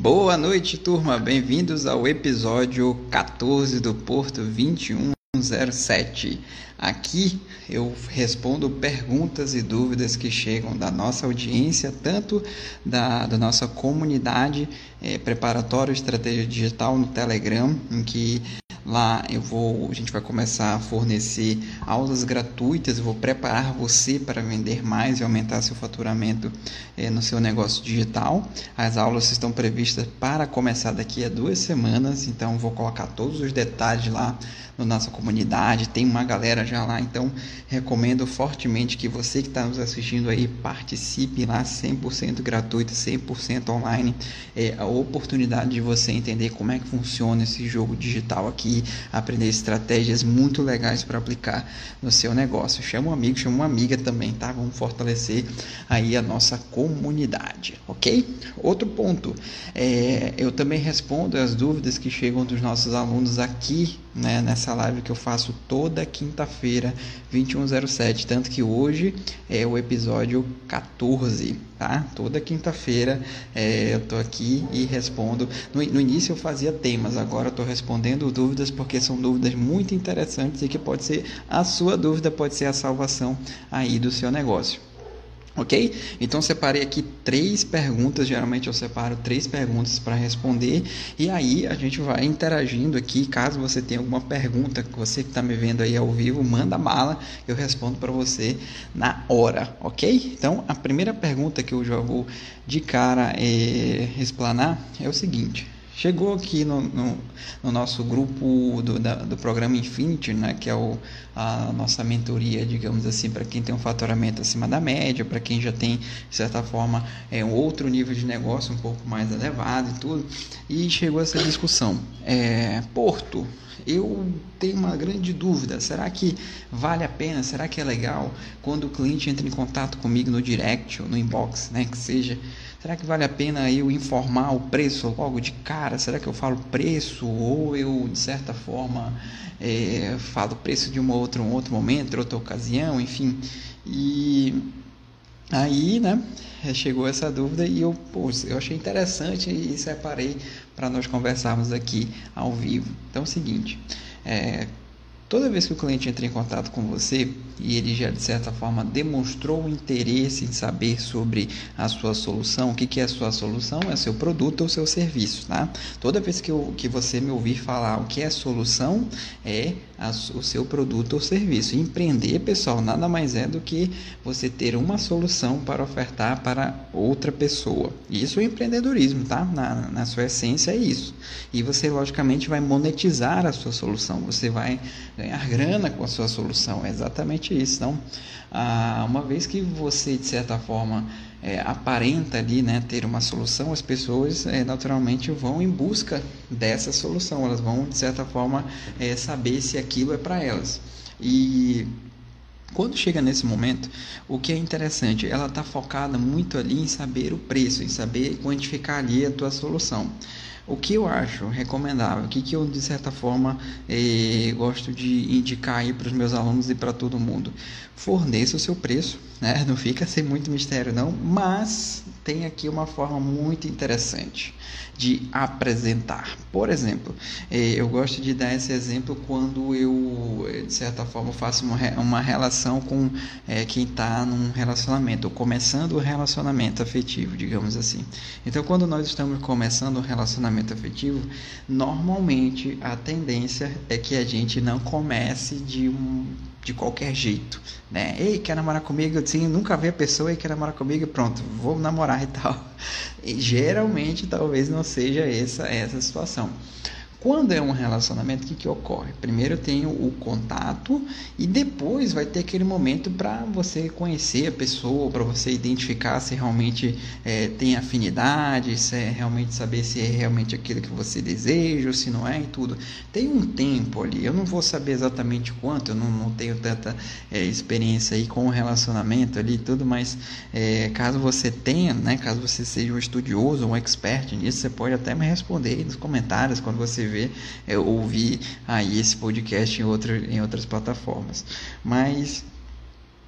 Boa noite, turma. Bem-vindos ao episódio 14 do Porto 2107. Aqui eu respondo perguntas e dúvidas que chegam da nossa audiência, tanto da, da nossa comunidade é, preparatório estratégia digital no Telegram, em que Lá eu vou, a gente vai começar a fornecer aulas gratuitas, eu vou preparar você para vender mais e aumentar seu faturamento é, no seu negócio digital. As aulas estão previstas para começar daqui a duas semanas, então vou colocar todos os detalhes lá na nossa comunidade. Tem uma galera já lá, então recomendo fortemente que você que está nos assistindo aí participe lá 100% gratuito, 100% online. É a oportunidade de você entender como é que funciona esse jogo digital aqui aprender estratégias muito legais para aplicar no seu negócio. Chama um amigo, chama uma amiga também, tá? Vamos fortalecer aí a nossa comunidade, ok? Outro ponto, é, eu também respondo as dúvidas que chegam dos nossos alunos aqui, né, nessa live que eu faço toda quinta-feira, 2107, tanto que hoje é o episódio 14, tá? Toda quinta-feira é, eu tô aqui e respondo. No, no início eu fazia temas, agora eu tô respondendo dúvidas porque são dúvidas muito interessantes e que pode ser a sua dúvida, pode ser a salvação aí do seu negócio. Ok? Então separei aqui três perguntas. Geralmente eu separo três perguntas para responder e aí a gente vai interagindo aqui. Caso você tenha alguma pergunta, você que está me vendo aí ao vivo, manda bala, eu respondo para você na hora, ok? Então a primeira pergunta que eu já vou de cara é, explanar é o seguinte: Chegou aqui no, no, no nosso grupo do, da, do programa Infinity, né, que é o, a nossa mentoria, digamos assim, para quem tem um faturamento acima da média, para quem já tem, de certa forma, é, um outro nível de negócio um pouco mais elevado e tudo. E chegou essa discussão. É, Porto, eu tenho uma grande dúvida. Será que vale a pena? Será que é legal quando o cliente entra em contato comigo no direct ou no inbox, né, que seja Será que vale a pena eu informar o preço logo de cara? Será que eu falo preço ou eu, de certa forma, é, falo preço de uma outra, um outro momento, outra ocasião, enfim? E aí, né, chegou essa dúvida e eu, pô, eu achei interessante e separei para nós conversarmos aqui ao vivo. Então é o seguinte, é, Toda vez que o cliente entra em contato com você e ele já de certa forma demonstrou interesse em saber sobre a sua solução, o que, que é a sua solução? É seu produto ou seu serviço, tá? Toda vez que, eu, que você me ouvir falar o que é solução, é a, o seu produto ou serviço. Empreender, pessoal, nada mais é do que você ter uma solução para ofertar para outra pessoa. Isso é empreendedorismo, tá? Na, na sua essência é isso. E você, logicamente, vai monetizar a sua solução. Você vai ganhar grana com a sua solução. É exatamente isso. Então, ah, uma vez que você, de certa forma, é, aparenta ali né, ter uma solução, as pessoas é, naturalmente vão em busca dessa solução. Elas vão, de certa forma, é, saber se aquilo é para elas. E quando chega nesse momento, o que é interessante, ela está focada muito ali em saber o preço, em saber quantificar ali a tua solução. O que eu acho recomendável, o que, que eu de certa forma eh, gosto de indicar aí para os meus alunos e para todo mundo, forneça o seu preço, né? Não fica sem muito mistério não, mas tem aqui uma forma muito interessante de apresentar. Por exemplo, eh, eu gosto de dar esse exemplo quando eu, eh, de certa forma, faço uma relação com eh, quem está num relacionamento, ou começando o relacionamento afetivo, digamos assim. Então, quando nós estamos começando um relacionamento afetivo, normalmente a tendência é que a gente não comece de um de qualquer jeito, né? Ei, quer namorar comigo? Sim, nunca vê a pessoa e quer namorar comigo, pronto, vou namorar e tal. E geralmente talvez não seja essa essa situação. Quando é um relacionamento, o que, que ocorre? Primeiro tem o contato e depois vai ter aquele momento para você conhecer a pessoa, para você identificar se realmente é, tem afinidade, se é realmente saber se é realmente aquilo que você deseja ou se não é e tudo. Tem um tempo ali, eu não vou saber exatamente quanto, eu não, não tenho tanta é, experiência aí com o relacionamento ali e tudo, mas é, caso você tenha, né, caso você seja um estudioso, um expert nisso, você pode até me responder aí nos comentários quando você ver, é, ouvir aí esse podcast em, outra, em outras plataformas. Mas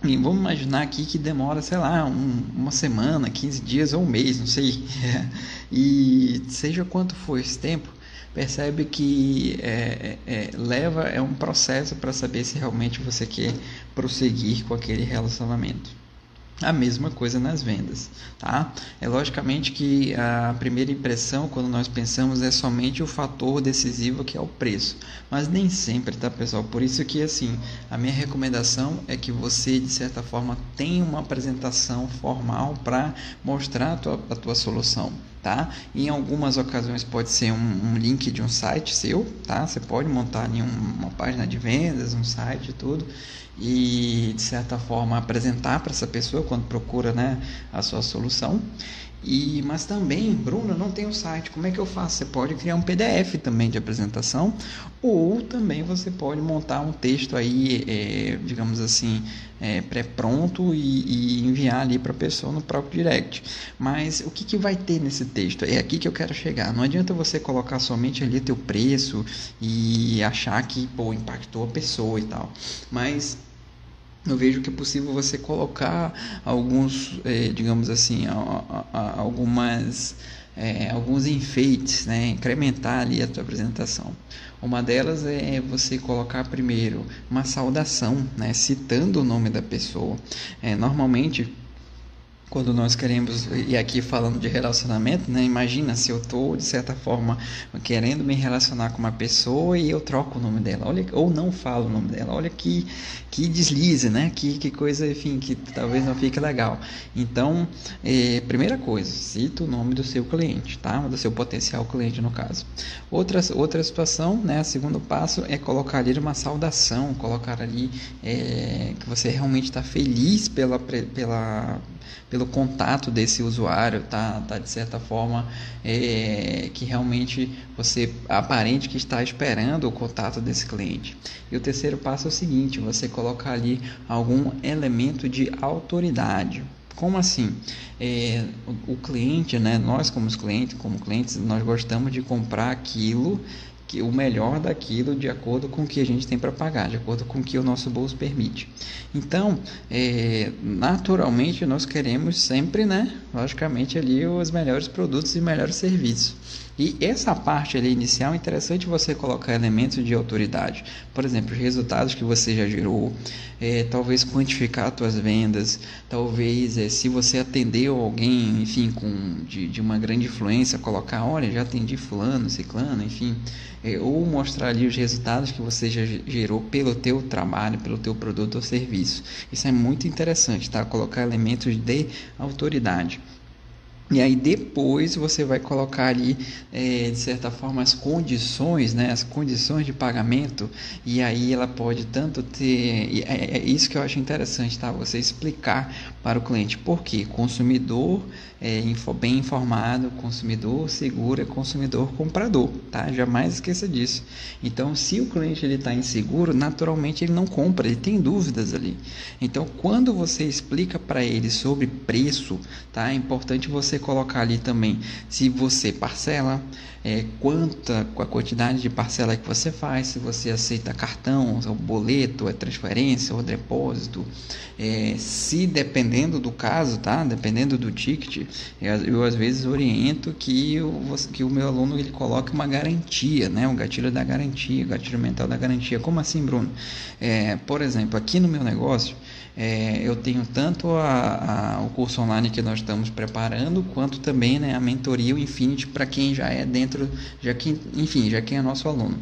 E vamos imaginar aqui que demora, sei lá, um, uma semana, 15 dias ou um mês, não sei. e seja quanto for esse tempo, percebe que é, é, leva é um processo para saber se realmente você quer prosseguir com aquele relacionamento. A mesma coisa nas vendas, tá? É logicamente que a primeira impressão, quando nós pensamos, é somente o fator decisivo que é o preço, mas nem sempre, tá, pessoal? Por isso que assim, a minha recomendação é que você, de certa forma, tenha uma apresentação formal para mostrar a tua, a tua solução, tá? Em algumas ocasiões pode ser um, um, link de um site seu, tá? Você pode montar ali uma página de vendas, um site tudo e de certa forma apresentar para essa pessoa quando procura né, a sua solução. E, mas também, Bruno, não tem o site, como é que eu faço? Você pode criar um PDF também de apresentação, ou também você pode montar um texto aí, é, digamos assim, é, pré-pronto e, e, enviar ali para a pessoa no próprio direct. Mas o que, que vai ter nesse texto? É aqui que eu quero chegar. Não adianta você colocar somente ali teu preço e achar que pô, impactou a pessoa e tal. Mas eu vejo que é possível você colocar alguns, é, digamos assim, a, a, algumas, é, alguns enfeites, né? incrementar ali a tua apresentação. Uma delas é você colocar primeiro uma saudação, né? citando o nome da pessoa. É, normalmente quando nós queremos, e aqui falando de relacionamento, né? Imagina se eu estou, de certa forma, querendo me relacionar com uma pessoa e eu troco o nome dela, olha, ou não falo o nome dela, olha que, que deslize, né? Que, que coisa, enfim, que talvez não fique legal. Então, é, primeira coisa, cita o nome do seu cliente, tá? Do seu potencial cliente, no caso. Outra, outra situação, né? O segundo passo é colocar ali uma saudação, colocar ali é, que você realmente está feliz pela, pela pelo contato desse usuário, tá, tá de certa forma é, que realmente você aparente que está esperando o contato desse cliente. E o terceiro passo é o seguinte: você colocar ali algum elemento de autoridade. Como assim? É, o, o cliente, né? Nós como clientes, como clientes, nós gostamos de comprar aquilo o melhor daquilo de acordo com o que a gente tem para pagar, de acordo com o que o nosso bolso permite. Então, é, naturalmente, nós queremos sempre, né, logicamente, ali os melhores produtos e melhores serviços. E essa parte ali inicial é interessante você colocar elementos de autoridade. Por exemplo, os resultados que você já gerou, é, talvez quantificar suas vendas, talvez é, se você atendeu alguém, enfim, com, de, de uma grande influência, colocar, olha, já atendi fulano, ciclano, enfim, é, ou mostrar ali os resultados que você já gerou pelo teu trabalho, pelo teu produto ou serviço. Isso é muito interessante, tá? Colocar elementos de autoridade. E aí depois você vai colocar ali, é, de certa forma, as condições, né, as condições de pagamento, e aí ela pode tanto ter. É, é isso que eu acho interessante, tá? Você explicar para o cliente por quê? Consumidor é, bem informado, consumidor seguro é consumidor comprador, tá? Jamais esqueça disso. Então, se o cliente ele está inseguro, naturalmente ele não compra, ele tem dúvidas ali. Então, quando você explica para ele sobre preço, tá? É importante você colocar ali também se você parcela, é, quanta a quantidade de parcela que você faz, se você aceita cartão, ou boleto, é transferência ou depósito, é, se dependendo do caso, tá? Dependendo do ticket, eu, eu às vezes oriento que, eu, que o meu aluno ele coloque uma garantia, né? O gatilho da garantia, o gatilho mental da garantia. Como assim, Bruno? É, por exemplo, aqui no meu negócio é, eu tenho tanto a, a, o curso online que nós estamos preparando, quanto também né, a mentoria, o Infinity, para quem já é dentro, já que, enfim, já quem é nosso aluno.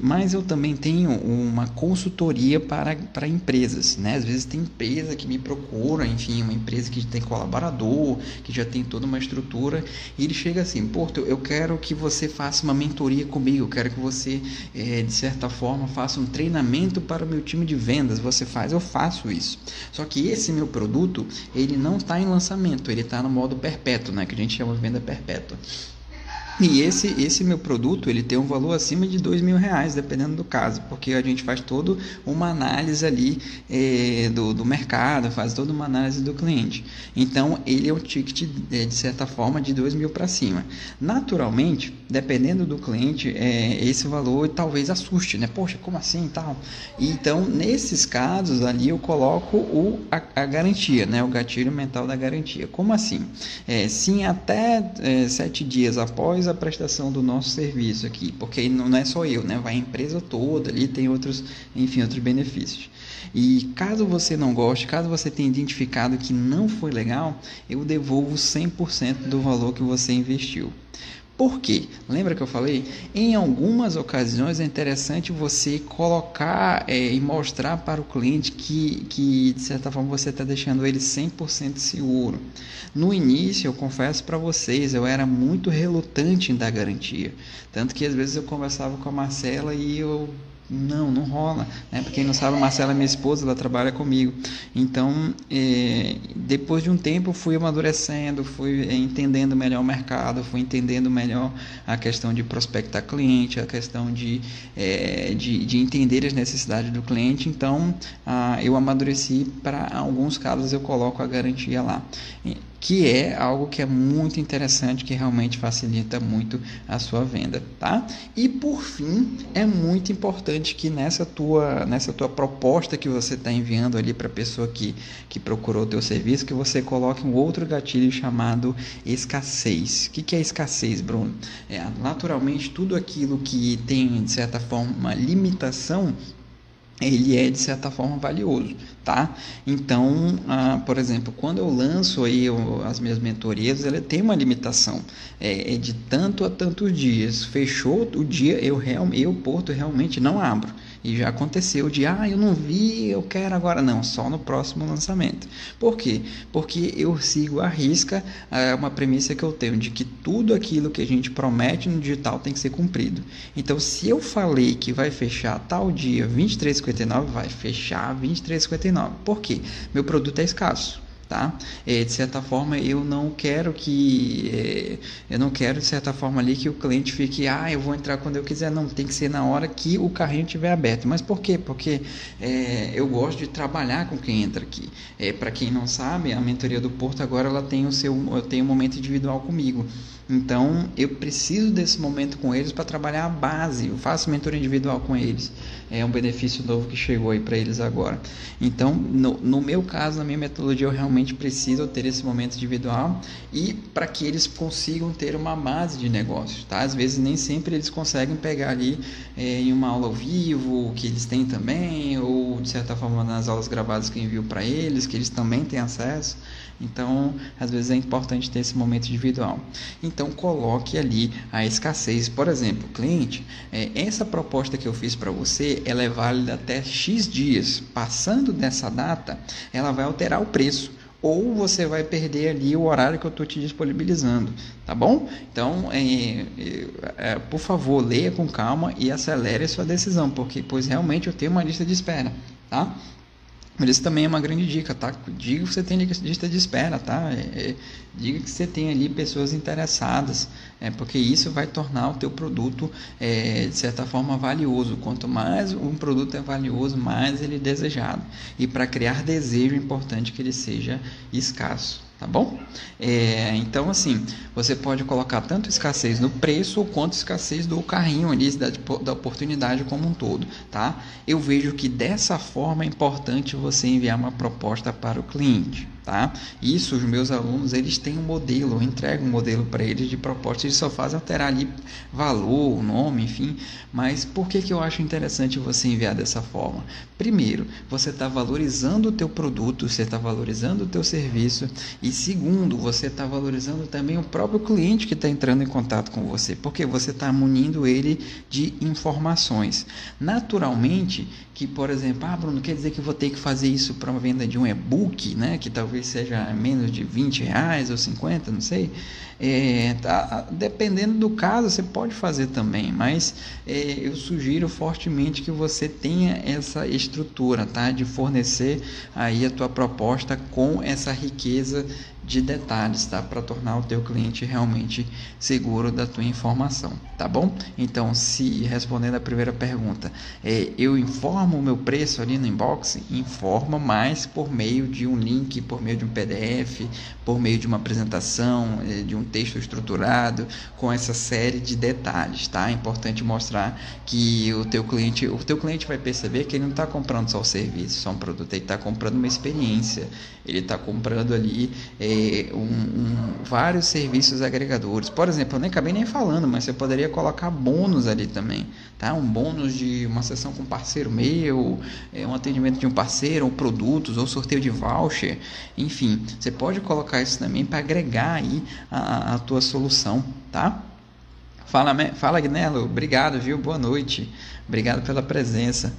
Mas eu também tenho uma consultoria para, para empresas. Né? Às vezes tem empresa que me procura, enfim, uma empresa que tem colaborador, que já tem toda uma estrutura, e ele chega assim, Porto, eu quero que você faça uma mentoria comigo, eu quero que você, é, de certa forma, faça um treinamento para o meu time de vendas. Você faz, eu faço isso isso. Só que esse meu produto, ele não está em lançamento, ele está no modo perpétuo, né, que a gente chama de venda perpétua. E esse, esse meu produto ele tem um valor acima de dois mil reais, dependendo do caso, porque a gente faz toda uma análise ali é, do, do mercado, faz toda uma análise do cliente. Então ele é um ticket é, de certa forma de dois mil para cima. Naturalmente, dependendo do cliente, é, esse valor talvez assuste, né? Poxa, como assim tal? Então nesses casos ali eu coloco o, a, a garantia, né? O gatilho mental da garantia. Como assim? Sim, até sete dias após a prestação do nosso serviço aqui, porque não é só eu, né? Vai a empresa toda ali, tem outros, enfim, outros benefícios. E caso você não goste, caso você tenha identificado que não foi legal, eu devolvo 100% do valor que você investiu. Por quê? Lembra que eu falei? Em algumas ocasiões é interessante você colocar é, e mostrar para o cliente que, que de certa forma, você está deixando ele 100% seguro. No início, eu confesso para vocês, eu era muito relutante em dar garantia. Tanto que às vezes eu conversava com a Marcela e eu não, não rola. Né? Para quem não sabe, a Marcela é minha esposa, ela trabalha comigo. Então, é, depois de um tempo, fui amadurecendo, fui é, entendendo melhor o mercado, fui entendendo melhor a questão de prospectar cliente, a questão de, é, de, de, entender as necessidades do cliente. Então, ah, eu amadureci para alguns casos eu coloco a garantia lá que é algo que é muito interessante, que realmente facilita muito a sua venda, tá? E por fim, é muito importante que nessa tua, nessa tua proposta que você está enviando ali para a pessoa que, que procurou o teu serviço, que você coloque um outro gatilho chamado escassez. O que, que é escassez, Bruno? É, naturalmente, tudo aquilo que tem, de certa forma, uma limitação ele é de certa forma valioso, tá? Então, ah, por exemplo, quando eu lanço aí as minhas mentorias, ela tem uma limitação, é, é, de tanto a tantos dias. Fechou o dia, eu eu Porto realmente não abro. E já aconteceu de, ah, eu não vi, eu quero agora. Não, só no próximo lançamento. Por quê? Porque eu sigo a risca é uma premissa que eu tenho de que tudo aquilo que a gente promete no digital tem que ser cumprido. Então, se eu falei que vai fechar tal dia 23,59, vai fechar 23,59. Por quê? Meu produto é escasso tá? É, de certa forma, eu não quero que é, eu não quero de certa forma ali que o cliente fique, ah, eu vou entrar quando eu quiser, não, tem que ser na hora que o carrinho estiver aberto. Mas por quê? Porque é, eu gosto de trabalhar com quem entra aqui. É, Para quem não sabe, a mentoria do Porto agora ela tem o seu, eu tenho um momento individual comigo. Então, eu preciso desse momento com eles para trabalhar a base. Eu faço mentoria individual com eles. É um benefício novo que chegou aí para eles agora. Então, no, no, meu caso, na minha metodologia, eu realmente preciso ter esse momento individual e para que eles consigam ter uma base de negócios, tá? Às vezes nem sempre eles conseguem pegar ali é, em uma aula ao vivo, que eles têm também, ou de certa forma nas aulas gravadas que eu envio para eles, que eles também têm acesso. Então, às vezes é importante ter esse momento individual. Então, coloque ali a escassez. Por exemplo, cliente, é, essa proposta que eu fiz para você, ela é válida até X dias. Passando dessa data, ela vai alterar o preço ou você vai perder ali o horário que eu estou te disponibilizando, tá bom? Então, é, é, é, por favor, leia com calma e acelere sua decisão, porque pois realmente eu tenho uma lista de espera, tá? Mas isso também é uma grande dica, tá? Diga que você tem lista de espera, tá? É, é, diga que você tem ali pessoas interessadas, é, porque isso vai tornar o teu produto, é, de certa forma, valioso. Quanto mais um produto é valioso, mais ele é desejado. E para criar desejo, é importante que ele seja escasso tá bom? É, então, assim, você pode colocar tanto escassez no preço quanto escassez do carrinho ali, da, da oportunidade como um todo, tá? Eu vejo que dessa forma é importante você enviar uma proposta para o cliente tá? Isso os meus alunos eles têm um modelo, eu entrego um modelo para eles de proposta, eles só fazem alterar ali valor, nome, enfim. Mas por que que eu acho interessante você enviar dessa forma? Primeiro, você está valorizando o teu produto, você está valorizando o teu serviço e segundo, você está valorizando também o próprio cliente que está entrando em contato com você, porque você está munindo ele de informações. Naturalmente que, por exemplo, ah, Bruno, quer dizer que vou ter que fazer isso para uma venda de um e-book, né? Que talvez seja menos de 20 reais ou 50, não sei. É, tá, dependendo do caso, você pode fazer também, mas é, eu sugiro fortemente que você tenha essa estrutura, tá? De fornecer aí a tua proposta com essa riqueza de detalhes, tá? Para tornar o teu cliente realmente seguro da tua informação, tá bom? Então, se respondendo a primeira pergunta, é, eu informo o meu preço ali no inbox, informa mais por meio de um link, por meio de um PDF, por meio de uma apresentação, é, de um texto estruturado, com essa série de detalhes, tá? É importante mostrar que o teu cliente, o teu cliente vai perceber que ele não está comprando só o serviço, só um produto, ele está comprando uma experiência, ele está comprando ali é, um, um, vários serviços agregadores. Por exemplo, eu nem acabei nem falando, mas você poderia colocar bônus ali também, tá? Um bônus de uma sessão com um parceiro meu, é, um atendimento de um parceiro, ou produtos, ou sorteio de voucher, enfim, você pode colocar isso também para agregar aí a, a tua solução, tá? Fala, fala Gnelo, obrigado, viu? Boa noite. Obrigado pela presença.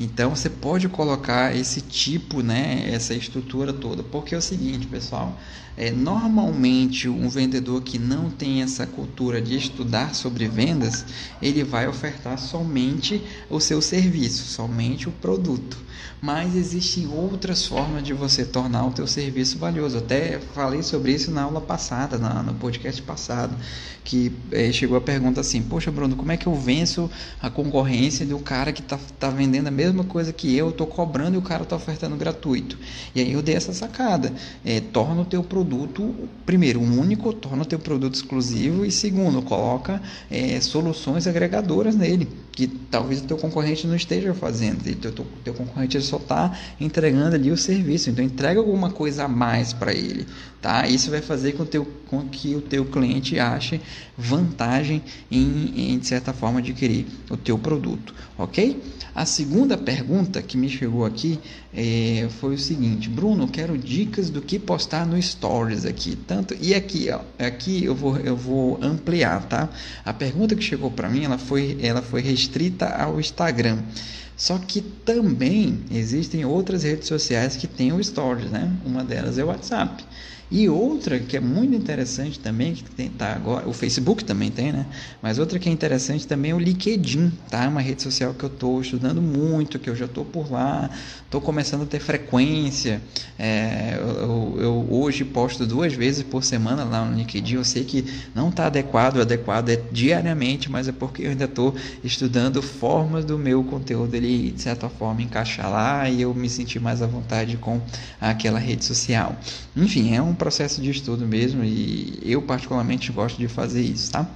Então você pode colocar esse tipo, né, essa estrutura toda, porque é o seguinte, pessoal, é, normalmente um vendedor que não tem essa cultura de estudar sobre vendas, ele vai ofertar somente o seu serviço, somente o produto. Mas existem outras formas de você tornar o teu serviço valioso. Até falei sobre isso na aula passada, na, no podcast passado, que é, chegou a pergunta assim: Poxa, Bruno, como é que eu venço a concorrência do cara que está tá vendendo a mesma coisa que eu, estou cobrando e o cara está ofertando gratuito? E aí eu dei essa sacada: é, torna o teu produto, primeiro, único, torna o teu produto exclusivo e segundo, coloca é, soluções agregadoras nele, que talvez o teu concorrente não esteja fazendo. E teu, teu concorrente só está entregando ali o serviço. Então entrega alguma coisa a mais para ele, tá? Isso vai fazer com, teu, com que o teu cliente ache vantagem em, em, de certa forma, adquirir o teu produto, ok? A segunda pergunta que me chegou aqui é, foi o seguinte, Bruno, quero dicas do que postar no Stories aqui, tanto e aqui, ó, aqui eu vou eu vou ampliar, tá? A pergunta que chegou para mim, ela foi ela foi restrita ao Instagram. Só que também existem outras redes sociais que têm o Stories, né? Uma delas é o WhatsApp. E outra que é muito interessante também, que tem, tá agora, o Facebook também tem, né? Mas outra que é interessante também é o LinkedIn, tá? Uma rede social que eu estou estudando muito, que eu já estou por lá, estou começando a ter frequência. É, eu, eu, hoje posto duas vezes por semana lá no LinkedIn. Eu sei que não está adequado, adequado é diariamente, mas é porque eu ainda estou estudando formas do meu conteúdo ele de certa forma encaixar lá e eu me sentir mais à vontade com aquela rede social. Enfim, é um processo de estudo mesmo e eu particularmente gosto de fazer isso, tá?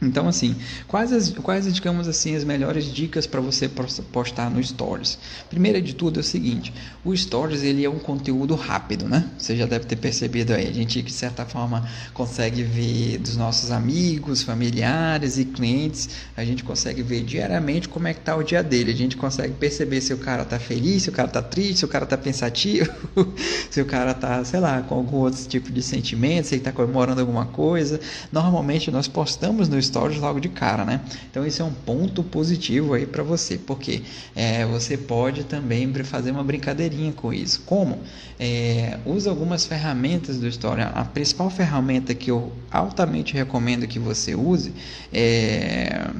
Então, assim, quais, as, quais digamos assim, as melhores dicas para você postar no Stories? Primeira de tudo é o seguinte, o Stories ele é um conteúdo rápido, né? Você já deve ter percebido aí, a gente de certa forma consegue ver dos nossos amigos, familiares e clientes, a gente consegue ver diariamente como é que tá o dia dele, a gente consegue perceber se o cara tá feliz, se o cara tá triste, se o cara tá pensativo, se o cara tá, sei lá, com algum outro tipo de sentimento, se ele tá comemorando alguma coisa. Normalmente nós postamos no stories logo de cara, né? Então isso é um ponto positivo aí para você, porque é, você pode também fazer uma brincadeirinha com isso. Como? É, usa algumas ferramentas do story. A principal ferramenta que eu altamente recomendo que você use é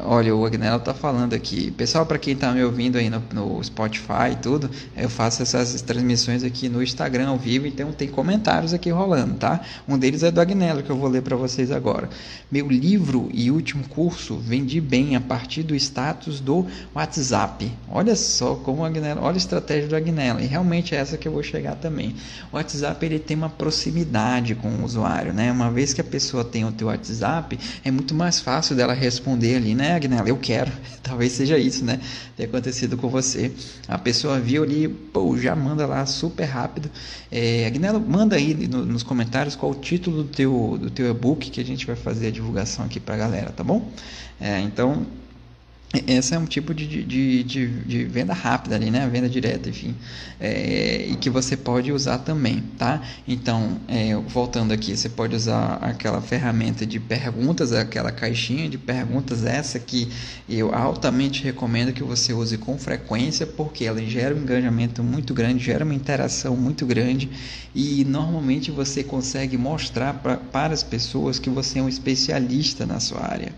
Olha, o Agnello tá falando aqui. Pessoal, para quem tá me ouvindo aí no, no, Spotify e tudo, eu faço essas transmissões aqui no Instagram ao vivo, então tem comentários aqui rolando, tá? Um deles é do Agnello, que eu vou ler para vocês agora. Meu livro e último curso vendi bem a partir do status do WhatsApp. Olha só como o Agnello, olha a estratégia do Agnello, e realmente é essa que eu vou chegar também. O WhatsApp ele tem uma proximidade com o usuário, né? Uma vez que a pessoa tem o teu WhatsApp, é muito mais fácil dela responder ali, né? Né, Agnella? Eu quero. Talvez seja isso, né? Ter acontecido com você. A pessoa viu ali, pô, já manda lá super rápido. É, Agnella, manda aí no, nos comentários qual o título do teu, do teu e-book que a gente vai fazer a divulgação aqui pra galera, tá bom? É, então, esse é um tipo de, de, de, de, venda rápida ali, né? Venda direta, enfim. É, e que você pode usar também, tá? Então, é, voltando aqui, você pode usar aquela ferramenta de perguntas, aquela caixinha de perguntas, essa que eu altamente recomendo que você use com frequência, porque ela gera um engajamento muito grande, gera uma interação muito grande e normalmente você consegue mostrar pra, para as pessoas que você é um especialista na sua área.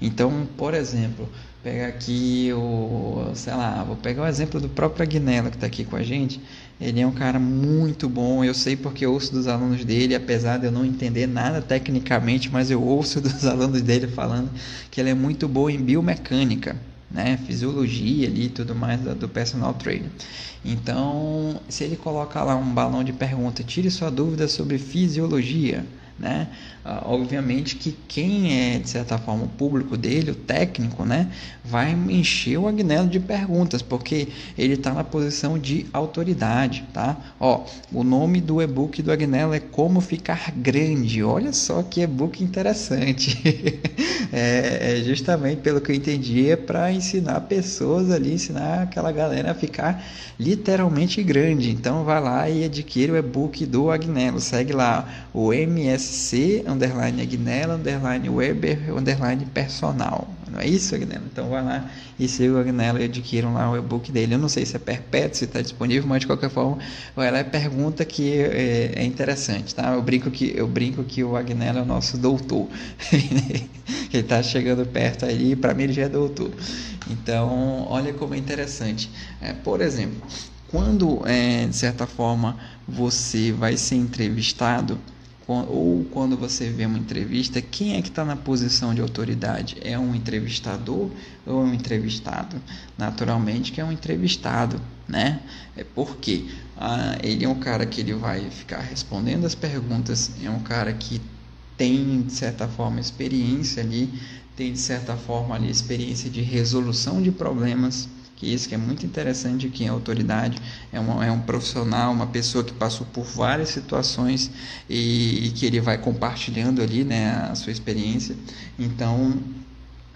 Então, por exemplo, pegar aqui o, sei lá, vou pegar o exemplo do próprio Agnello que está aqui com a gente. Ele é um cara muito bom. Eu sei porque eu ouço dos alunos dele, apesar de eu não entender nada tecnicamente, mas eu ouço dos alunos dele falando que ele é muito bom em biomecânica, né? Fisiologia ali e tudo mais do personal trainer. Então, se ele colocar lá um balão de pergunta, tire sua dúvida sobre fisiologia né? Ah, obviamente que quem é, de certa forma, o público dele, o técnico, né? vai encher o Agnello de perguntas, porque ele está na posição de autoridade. Tá? Ó, o nome do e-book do Agnello é Como Ficar Grande. Olha só que e-book interessante. é, é, justamente pelo que eu entendi, é para ensinar pessoas ali, ensinar aquela galera a ficar literalmente grande. Então, vai lá e adquire o e-book do Agnello. Segue lá o MS SC, underline Agnella, underline Weber, underline personal. Não é isso, Agnella? Então vai lá e siga o Agnella e adquiram lá o e-book dele. Eu não sei se é perpétuo, se está disponível, mas de qualquer forma, vai lá e pergunta que é, é, interessante, tá? Eu brinco que, eu brinco que o Agnella é o nosso doutor. ele está chegando perto aí, para mim ele já é doutor. Então, olha como é interessante. É, por exemplo, quando, é, de certa forma, você vai ser entrevistado, ou quando você vê uma entrevista, quem é que está na posição de autoridade? É um entrevistador ou é um entrevistado? Naturalmente que é um entrevistado, né? É porque ah, ele é um cara que ele vai ficar respondendo as perguntas, é um cara que tem de certa forma experiência ali, tem de certa forma ali experiência de resolução de problemas que isso que é muito interessante que a autoridade é, uma, é um profissional, uma pessoa que passou por várias situações e, e que ele vai compartilhando ali né, a sua experiência. Então,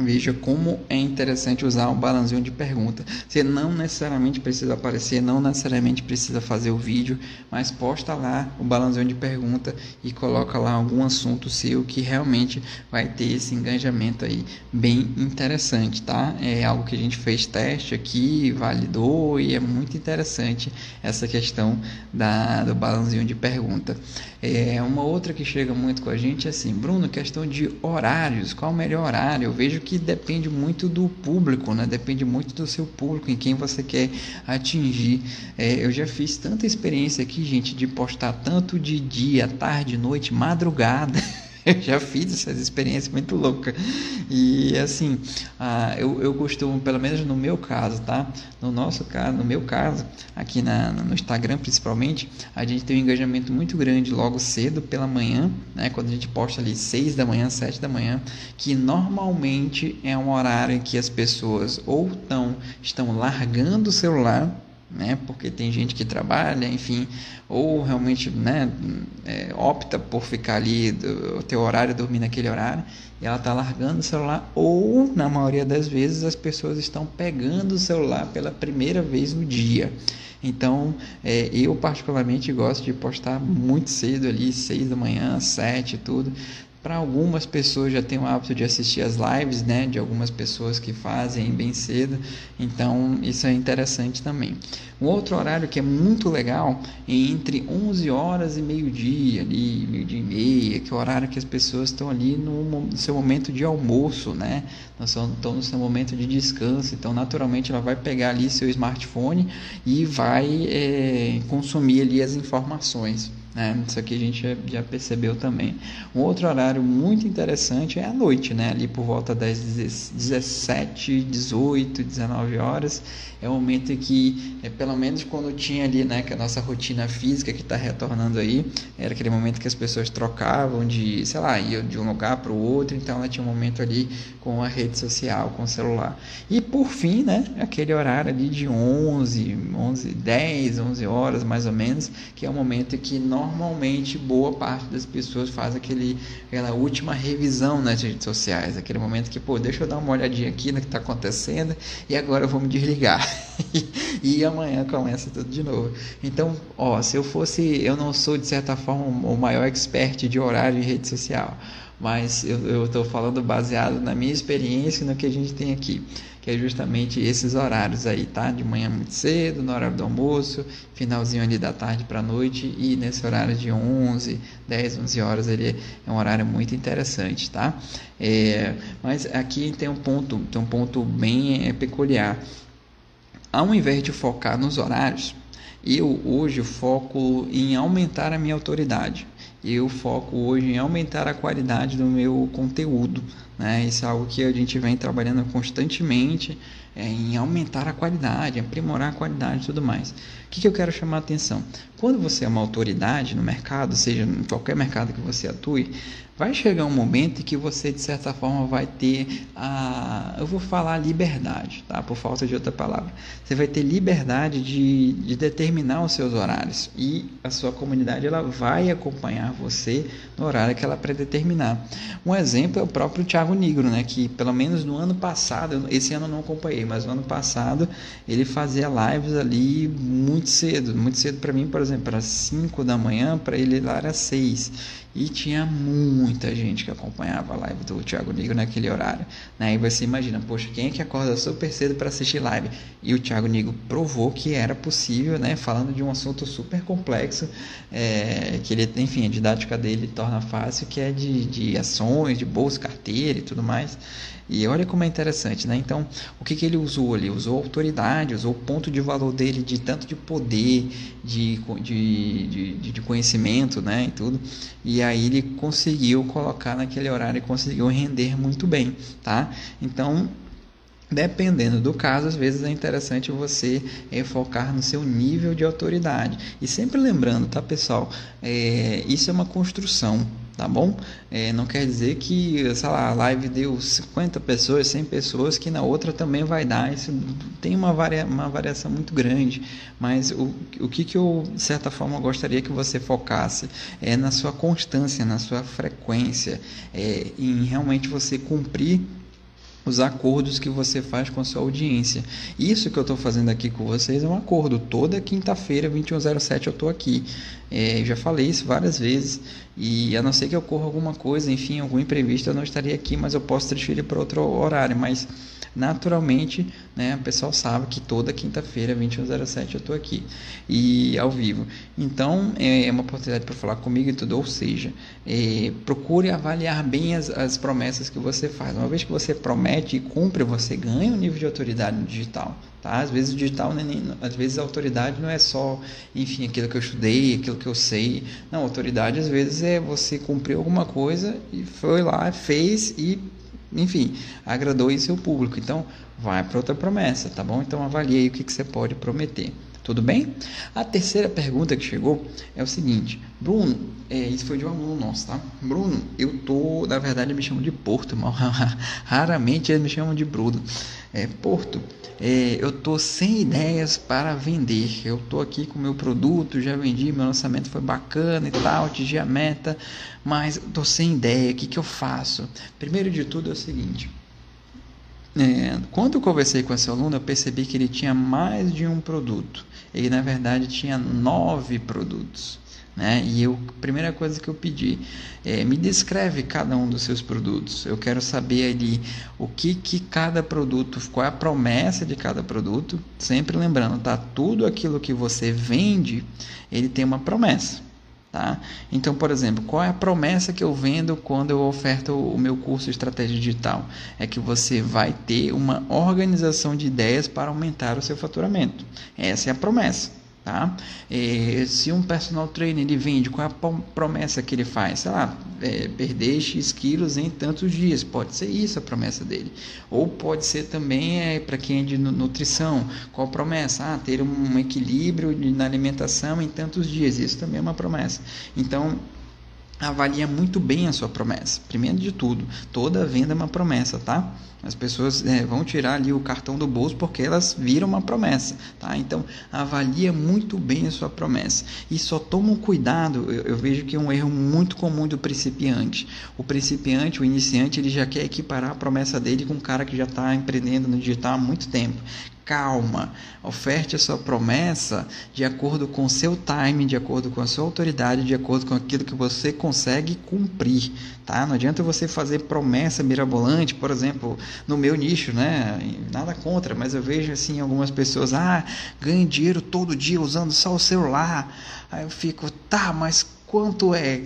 Veja como é interessante usar um balãozinho de pergunta. Você não necessariamente precisa aparecer, não necessariamente precisa fazer o vídeo, mas posta lá o balãozinho de pergunta e coloca lá algum assunto seu que realmente vai ter esse engajamento aí bem interessante, tá? É algo que a gente fez teste aqui, validou e é muito interessante essa questão da, do balãozinho de pergunta. É, uma outra que chega muito com a gente é assim, Bruno, questão de horários, qual o melhor horário? Eu vejo que depende muito do público, né? Depende muito do seu público, em quem você quer atingir. É, eu já fiz tanta experiência aqui, gente, de postar tanto de dia, tarde, noite, madrugada. eu já fiz essas experiências muito loucas. E assim, ah, eu, eu costumo, pelo menos no meu caso, tá? No nosso caso, no meu caso, aqui na, no Instagram principalmente, a gente tem um engajamento muito grande logo cedo pela manhã, né? Quando a gente posta ali 6 da manhã, 7 da manhã, que normalmente é um horário em que as pessoas ou tão, estão largando o celular né? Porque tem gente que trabalha, enfim, ou realmente, né, é, opta por ficar ali o teu horário dormir naquele horário e ela está largando o celular, ou na maioria das vezes as pessoas estão pegando o celular pela primeira vez no dia. Então, é, eu particularmente gosto de postar muito cedo ali, seis da manhã, sete, tudo, para algumas pessoas já tem o hábito de assistir as lives, né, de algumas pessoas que fazem bem cedo, então isso é interessante também. Um outro horário que é muito legal é entre 11 horas e meio-dia, ali, meio-dia e meia, que é o horário que as pessoas estão ali no, seu momento de almoço, né, estão no seu momento de descanso, então naturalmente ela vai pegar ali seu smartphone e vai é, consumir ali as informações. Né? Isso aqui a gente já, percebeu também. Um outro horário muito interessante é a noite, né? ali por volta das 17, 18, 19 horas. É o momento que, é, pelo menos quando tinha ali né, que a nossa rotina física que está retornando aí, era aquele momento que as pessoas trocavam de, sei lá, ia de um lugar para o outro, então ela tinha um momento ali com a rede social, com o celular. E por fim, né, aquele horário ali de 11, 11, 10, 11 horas mais ou menos, que é o momento que nós normalmente boa parte das pessoas faz aquele, aquela última revisão nas redes sociais, aquele momento que, pô, deixa eu dar uma olhadinha aqui no que está acontecendo e agora eu vou me desligar. e amanhã começa tudo de novo. Então, ó, se eu fosse, eu não sou de certa forma o maior expert de horário em rede social, mas eu estou falando baseado na minha experiência e no que a gente tem aqui que é justamente esses horários aí, tá? De manhã muito cedo, no horário do almoço, finalzinho ali da tarde para a noite e nesse horário de 11, 10, 11 horas ele é um horário muito interessante, tá? É, mas aqui tem um ponto, tem um ponto bem é, peculiar. Ao invés de focar nos horários, Eu hoje foco em aumentar a minha autoridade. Eu foco hoje em aumentar a qualidade do meu conteúdo. Né? Isso é algo que a gente vem trabalhando constantemente em aumentar a qualidade, aprimorar a qualidade e tudo mais. O que, que eu quero chamar a atenção? Quando você é uma autoridade no mercado, seja em qualquer mercado que você atue, vai chegar um momento em que você, de certa forma, vai ter a. Eu vou falar liberdade, tá? Por falta de outra palavra. Você vai ter liberdade de, de determinar os seus horários. E a sua comunidade ela vai acompanhar você no horário que ela predeterminar. Um exemplo é o próprio Thiago Nigro, né? Que pelo menos no ano passado, esse ano eu não acompanhei, mas no ano passado ele fazia lives ali muito cedo. Muito cedo para mim, por exemplo, era 5 da manhã, para ele lá era 6 e tinha muita gente que acompanhava a live do Thiago Nigro naquele horário. Né? E você imagina, poxa, quem é que acorda super cedo para assistir live? E o Thiago Nigro provou que era possível, né? falando de um assunto super complexo, é, que ele, enfim, a didática dele torna fácil, que é de, de ações, de bolsa, carteira e tudo mais. E olha como é interessante, né? Então, o que, que ele usou ali? Usou autoridade, usou o ponto de valor dele de tanto de poder, de, de, de, de conhecimento, né? E tudo. E aí ele conseguiu colocar naquele horário e conseguiu render muito bem, tá? Então, Dependendo do caso, às vezes é interessante você é, focar no seu nível de autoridade. E sempre lembrando, tá, pessoal? É, isso é uma construção, tá bom? É, não quer dizer que, sei lá, a live deu 50 pessoas, 100 pessoas, que na outra também vai dar. Isso tem uma, varia, uma variação muito grande. Mas o, o que, que eu, de certa forma, gostaria que você focasse é na sua constância, na sua frequência, é, em realmente você cumprir os acordos que você faz com a sua audiência. Isso que eu estou fazendo aqui com vocês é um acordo. Toda quinta-feira, 2107, eu estou aqui. É, já falei isso várias vezes. E a não ser que ocorra alguma coisa, enfim, algum imprevisto, eu não estaria aqui, mas eu posso transferir para outro horário. Mas naturalmente, né, o pessoal sabe que toda quinta-feira, 21h07, eu estou aqui e ao vivo. Então, é uma oportunidade para falar comigo e tudo. Ou seja, é, procure avaliar bem as, as promessas que você faz. Uma vez que você promete e cumpre, você ganha um nível de autoridade no digital. Tá? Às vezes o digital, é às vezes a autoridade não é só, enfim, aquilo que eu estudei, aquilo que eu sei. Não, autoridade às vezes é você cumprir alguma coisa e foi lá, fez e enfim, agradou aí seu público. Então, vai para outra promessa, tá bom? Então, avalie aí o que, que você pode prometer. Tudo bem? A terceira pergunta que chegou é o seguinte: Bruno, é, isso foi de um aluno nosso, tá? Bruno, eu tô, na verdade, me chamam de Porto, mas raramente eles me chamam de Bruno. É, Porto, é, eu tô sem ideias para vender. Eu tô aqui com meu produto, já vendi, meu lançamento foi bacana e tal, atingi a meta, mas tô sem ideia. O que, que eu faço? Primeiro de tudo é o seguinte: é, quando eu conversei com esse aluno, eu percebi que ele tinha mais de um produto. Ele, na verdade, tinha nove produtos. Né? E eu, a primeira coisa que eu pedi é me descreve cada um dos seus produtos. Eu quero saber ali o que que cada produto, qual é a promessa de cada produto. Sempre lembrando, tá? Tudo aquilo que você vende, ele tem uma promessa. Tá? Então, por exemplo, qual é a promessa que eu vendo quando eu oferto o meu curso de estratégia digital? É que você vai ter uma organização de ideias para aumentar o seu faturamento. Essa é a promessa. Tá? Se um personal trainer ele vende, qual é a promessa que ele faz? Sei lá, é, perder X quilos em tantos dias. Pode ser isso a promessa dele. Ou pode ser também é, para quem é de nutrição. Qual a promessa? Ah, ter um equilíbrio na alimentação em tantos dias. Isso também é uma promessa. Então, avalia muito bem a sua promessa. Primeiro de tudo, toda venda é uma promessa, tá? As pessoas é, vão tirar ali o cartão do bolso porque elas viram uma promessa, tá? Então, avalia muito bem a sua promessa. E só toma um cuidado, eu, eu vejo que é um erro muito comum do principiante. O principiante, o iniciante, ele já quer equiparar a promessa dele com um cara que já está empreendendo no digital há muito tempo calma. Oferte a sua promessa de acordo com o seu time, de acordo com a sua autoridade, de acordo com aquilo que você consegue cumprir, tá? Não adianta você fazer promessa mirabolante, por exemplo, no meu nicho, né? Nada contra, mas eu vejo assim algumas pessoas, ah, ganha dinheiro todo dia usando só o celular. Aí eu fico, tá, mas quanto é?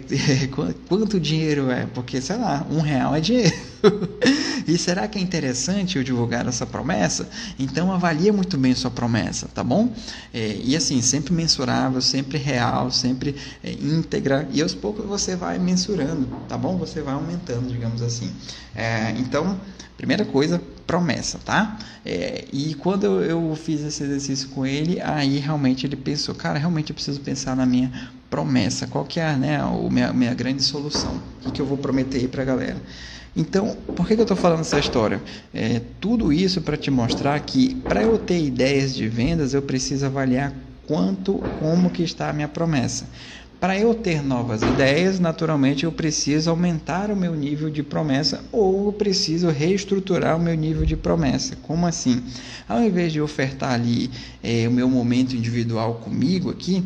quanto dinheiro é? Porque, sei lá, um real é dinheiro. e será que é interessante eu divulgar essa promessa? Então avalie muito bem sua promessa, tá bom? É, e assim, sempre mensurável, sempre real, sempre é, íntegra, e aos poucos você vai mensurando, tá bom? Você vai aumentando, digamos assim. É, então, primeira coisa, promessa, tá? É, e quando eu, eu, fiz esse exercício com ele, aí realmente ele pensou, cara, realmente eu preciso pensar na minha promessa. Qual que é né, a minha, minha grande solução? O que, eu vou prometer aí pra galera? Então, por que, que eu estou falando essa história? É, tudo isso para te mostrar que para eu ter ideias de vendas, eu preciso avaliar quanto, como que está a minha promessa. Para eu ter novas ideias, naturalmente eu preciso aumentar o meu nível de promessa ou eu preciso reestruturar o meu nível de promessa. Como assim? Ao invés de ofertar ali é, o meu momento individual comigo aqui,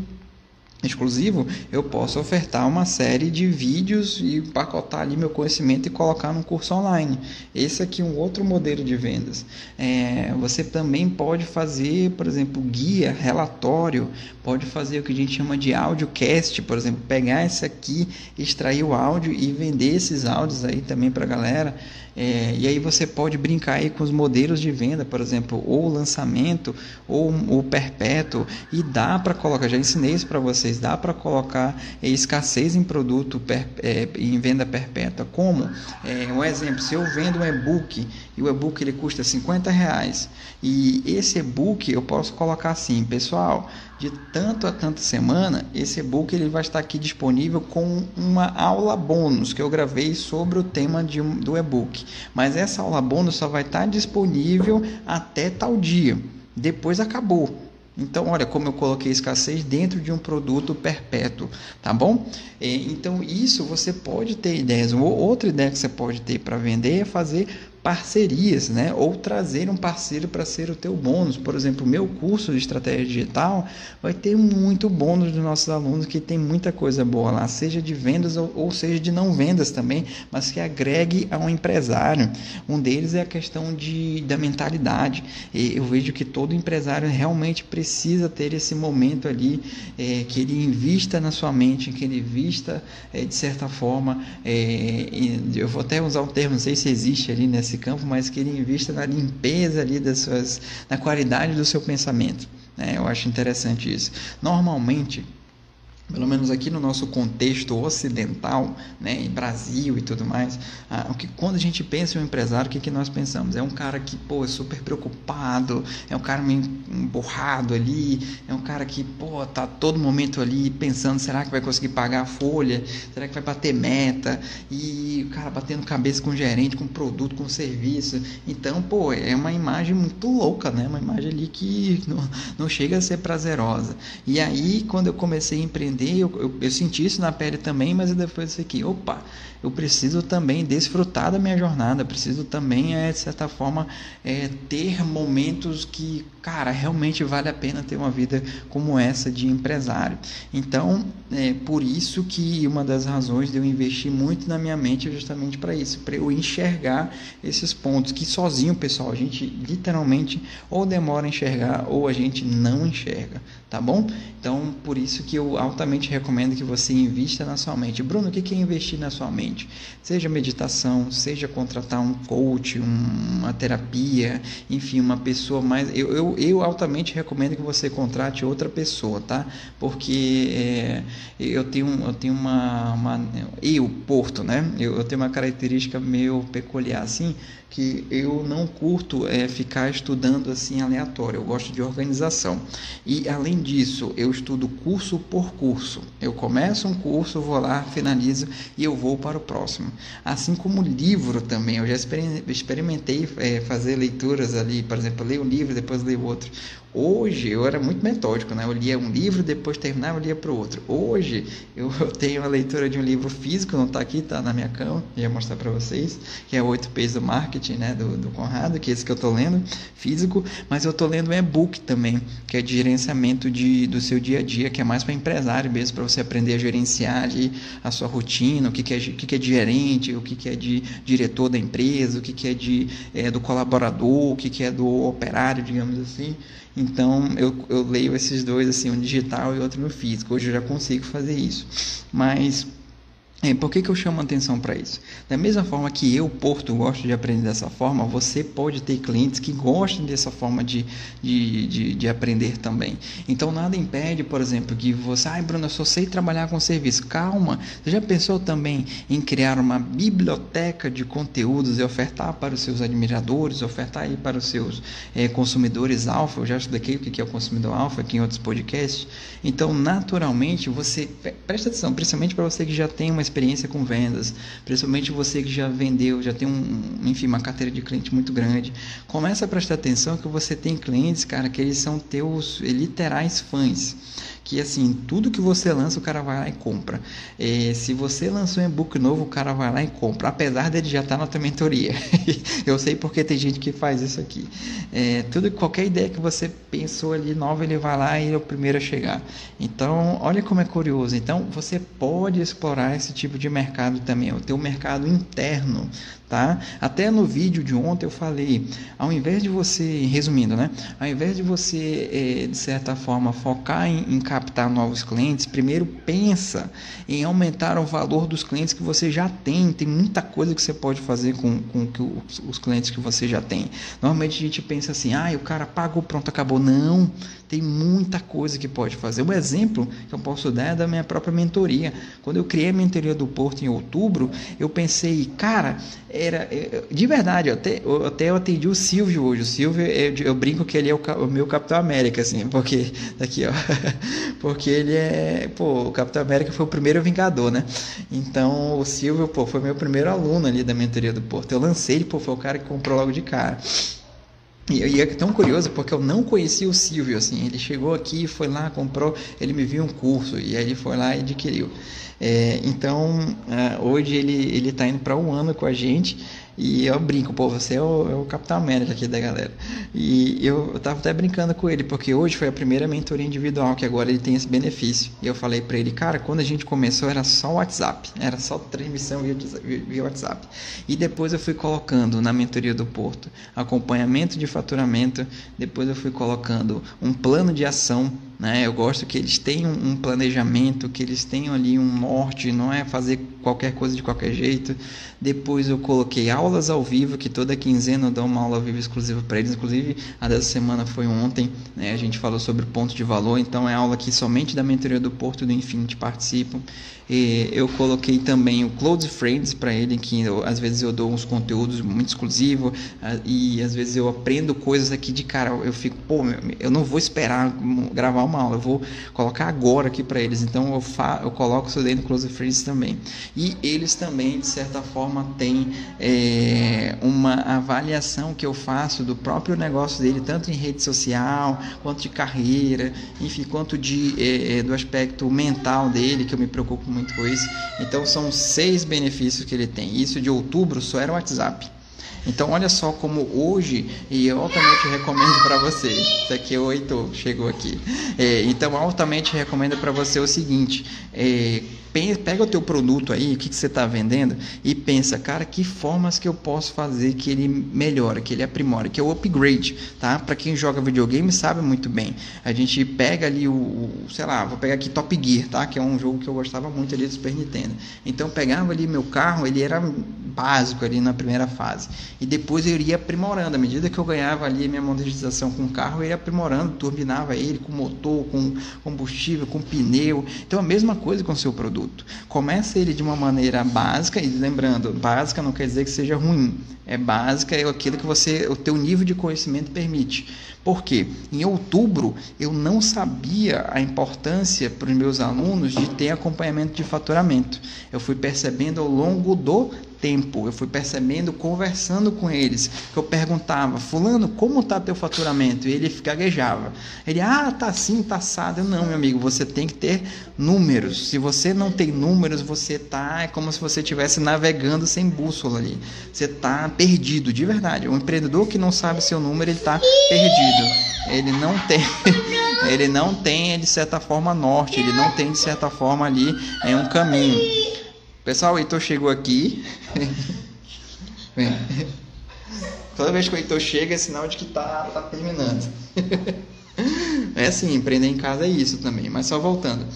exclusivo, eu posso ofertar uma série de vídeos e pacotar ali meu conhecimento e colocar num curso online. Esse aqui é um outro modelo de vendas. É, você também pode fazer, por exemplo, guia, relatório, pode fazer o que a gente chama de audiocast, por exemplo, pegar esse aqui, extrair o áudio e vender esses áudios aí também para a galera. É, e aí você pode brincar aí com os modelos de venda, por exemplo, ou lançamento ou o perpétuo. E dá para colocar, já ensinei isso para vocês, dá para colocar é, escassez em produto per, é, em venda perpétua. Como? É, um exemplo, se eu vendo um e-book e o e-book ele custa 50 reais e esse e-book eu posso colocar assim, pessoal, de tanto a tanta semana, esse e-book ele vai estar aqui disponível com uma aula bônus que eu gravei sobre o tema de, do e-book. Mas essa aula bônus só vai estar disponível até tal dia. Depois acabou. Então, olha como eu coloquei escassez dentro de um produto perpétuo, tá bom? Então, isso você pode ter ideias. Outra ideia que você pode ter para vender é fazer parcerias, né? Ou trazer um parceiro para ser o teu bônus. Por exemplo, o meu curso de estratégia digital vai ter muito bônus dos nossos alunos que tem muita coisa boa lá, seja de vendas ou, seja de não vendas também, mas que agregue a um empresário. Um deles é a questão de, da mentalidade. E eu vejo que todo empresário realmente precisa ter esse momento ali é, que ele invista na sua mente, que ele invista é, de certa forma. É, eu vou até usar um termo, não sei se existe ali nesse nesse campo, mas que ele invista na limpeza ali das suas, na qualidade do seu pensamento. Né? Eu acho interessante isso. Normalmente, pelo menos aqui no nosso contexto ocidental, né, em Brasil e tudo mais, ah, o que quando a gente pensa em um empresário, o que, que nós pensamos? É um cara que pô, é super preocupado, é um cara meio emburrado ali, é um cara que pô, tá todo momento ali pensando, será que vai conseguir pagar a folha? Será que vai bater meta? E o cara batendo cabeça com o gerente, com produto, com serviço. Então, pô, é uma imagem muito louca, né? Uma imagem ali que não, não chega a ser prazerosa. E aí, quando eu comecei a empreender entender, eu, eu, eu, senti isso na pele também, mas depois disse aqui, opa, eu preciso também desfrutar da minha jornada, preciso também, é, de certa forma, é, ter momentos que, cara, realmente vale a pena ter uma vida como essa de empresário. Então, é por isso que uma das razões de eu investir muito na minha mente é justamente para isso, para eu enxergar esses pontos que sozinho, pessoal, a gente literalmente ou demora a enxergar ou a gente não enxerga, tá bom? Então, por isso que eu altamente recomendo que você invista na sua mente. Bruno, o que é investir na sua mente? Seja meditação, seja contratar um coach, uma terapia, enfim, uma pessoa mais. Eu, eu, eu altamente recomendo que você contrate outra pessoa, tá? Porque é, eu tenho, eu tenho uma, uma. Eu, Porto, né? Eu, eu tenho uma característica meio peculiar assim que eu não curto é, ficar estudando assim aleatório, eu gosto de organização. E além disso, eu estudo curso por curso. Eu começo um curso, vou lá, finalizo e eu vou para o próximo. Assim como livro também, eu já experimentei é, fazer leituras ali, por exemplo, leio um livro, depois leio outro. Hoje eu era muito metódico, né? Eu lia um livro, depois terminava, eu lia para o outro. Hoje eu tenho a leitura de um livro físico, não está aqui, está na minha cama, ia mostrar para vocês, que é Oito P's do Marketing, né? Do, do Conrado, que é esse que eu estou lendo, físico, mas eu estou lendo um e-book também, que é de gerenciamento de, do seu dia a dia, que é mais para empresário mesmo, para você aprender a gerenciar ali a sua rotina, o que, que, é, o que, que é de gerente, o que, que é de diretor da empresa, o que, que é de é, do colaborador, o que, que é do operário, digamos assim. Então eu, eu leio esses dois assim, um digital e outro no físico. Hoje eu já consigo fazer isso. Mas É, por que, que eu chamo atenção para isso? Da mesma forma que eu, Porto, gosto de aprender dessa forma, você pode ter clientes que gostem dessa forma de, de, de, de aprender também. Então, nada impede, por exemplo, que você, ai, Bruno, eu só sei trabalhar com serviço. Calma, você já pensou também em criar uma biblioteca de conteúdos e ofertar para os seus admiradores, ofertar aí para os seus é, consumidores alfa? Eu já expliquei o que é o consumidor alfa aqui em outros podcasts. Então, naturalmente, você presta atenção, principalmente para você que já tem uma experiência com vendas, principalmente você que já vendeu, já tem um, enfim, uma carteira de cliente muito grande, começa a prestar atenção que você tem clientes, cara, que eles são teus literais fãs que assim, tudo que você lança, o cara vai lá e compra. É, se você lançou um e-book novo, o cara vai lá e compra, apesar dele já estar tá na tua mentoria. Eu sei porque tem gente que faz isso aqui. É, tudo, qualquer ideia que você pensou ali nova, ele vai lá e é o primeiro a chegar. Então, olha como é curioso. Então, você pode explorar esse tipo de mercado também, o teu mercado interno, tá? Até no vídeo de ontem eu falei, ao invés de você, resumindo, né? Ao invés de você, é, de certa forma, focar em, em, captar novos clientes, primeiro pensa em aumentar o valor dos clientes que você já tem. Tem muita coisa que você pode fazer com, com que os, os clientes que você já tem. Normalmente a gente pensa assim, ah, o cara pagou, pronto, acabou. Não, tem muita coisa que pode fazer. Um exemplo que eu posso dar é da minha própria mentoria. Quando eu criei a mentoria do Porto em outubro, eu pensei, cara, era de verdade, até, eu até eu atendi o Silvio hoje. O Silvio, eu, eu brinco que ele é o, o, meu Capitão América, assim, porque daqui, ó, porque ele é, pô, o Capitão América foi o primeiro Vingador, né? Então o Silvio, pô, foi meu primeiro aluno ali da mentoria do Porto. Eu lancei ele, pô, foi o cara que comprou logo de cara. E, é tão curioso porque eu não conhecia o Silvio, assim, ele chegou aqui, foi lá, comprou, ele me viu um curso e aí ele foi lá e adquiriu. É, então, uh, hoje ele está indo para um ano com a gente e eu brinco, pô, você é o, é o Capitão América aqui da galera. E eu, eu tava até brincando com ele, porque hoje foi a primeira mentoria individual, que agora ele tem esse benefício. E eu falei para ele, cara, quando a gente começou era só WhatsApp, era só transmissão via, via WhatsApp. E depois eu fui colocando na mentoria do Porto acompanhamento de faturamento, depois eu fui colocando um plano de ação né? Eu gosto que eles tenham um planejamento, que eles tenham ali um norte, não é fazer qualquer coisa de qualquer jeito. Depois eu coloquei aulas ao vivo, que toda quinzena eu dou uma aula ao vivo exclusiva para eles. Inclusive, a dessa semana foi ontem, né? a gente falou sobre pontos de valor, então é aula que somente da mentoria do Porto do Infinity participam. E eu coloquei também o Close Friends para ele, que eu, às vezes eu dou uns conteúdos muito exclusivos e às vezes eu aprendo coisas aqui de cara. Eu fico, pô, eu não vou esperar gravar uma aula, eu vou colocar agora aqui para eles. Então eu, fa eu coloco isso dentro do Close Friends também. E eles também, de certa forma, têm é, uma avaliação que eu faço do próprio negócio dele, tanto em rede social, quanto de carreira, enfim, quanto de, é, do aspecto mental dele, que eu me preocupo muito com isso. Então são seis benefícios que ele tem. Isso de outubro só era o WhatsApp. Então olha só como hoje, e eu altamente recomendo para você, isso aqui é o Heitor, chegou aqui. É, então altamente recomendo para você o seguinte, é, pega o teu produto aí, o que, que você está vendendo e pensa, cara, que formas que eu posso fazer que ele melhore, que ele aprimore, que é o upgrade, tá? Para quem joga videogame sabe muito bem. A gente pega ali o, o, sei lá, vou pegar aqui Top Gear, tá? Que é um jogo que eu gostava muito ali do Super Nintendo. Então pegava ali meu carro, ele era básico ali na primeira fase. E depois eu iria aprimorando. À medida que eu ganhava ali minha monetização com o carro, eu ia aprimorando, turbinava ele com motor, com combustível, com pneu. Então a mesma coisa com o seu produto. Começa ele de uma maneira básica, e lembrando, básica não quer dizer que seja ruim. É básica, é aquilo que você, o teu nível de conhecimento permite. Por quê? Em outubro eu não sabia a importância para os meus alunos de ter acompanhamento de faturamento. Eu fui percebendo ao longo do tempo. Eu fui percebendo, conversando com eles, que eu perguntava, fulano, como tá teu faturamento? E ele gaguejava. Ele, ah, tá assim, tá assado. Eu, não, meu amigo, você tem que ter números. Se você não tem números, você tá, é como se você estivesse navegando sem bússola ali. Você tá perdido, de verdade. Um empreendedor que não sabe seu número, ele tá perdido. Ele não tem, ele não tem de certa forma norte, ele não tem de certa forma ali em um caminho. Pessoal, o Heitor chegou aqui. Toda vez que o Heitor chega é sinal de que tá, tá terminando. é assim, empreender em casa é isso também. Mas só voltando.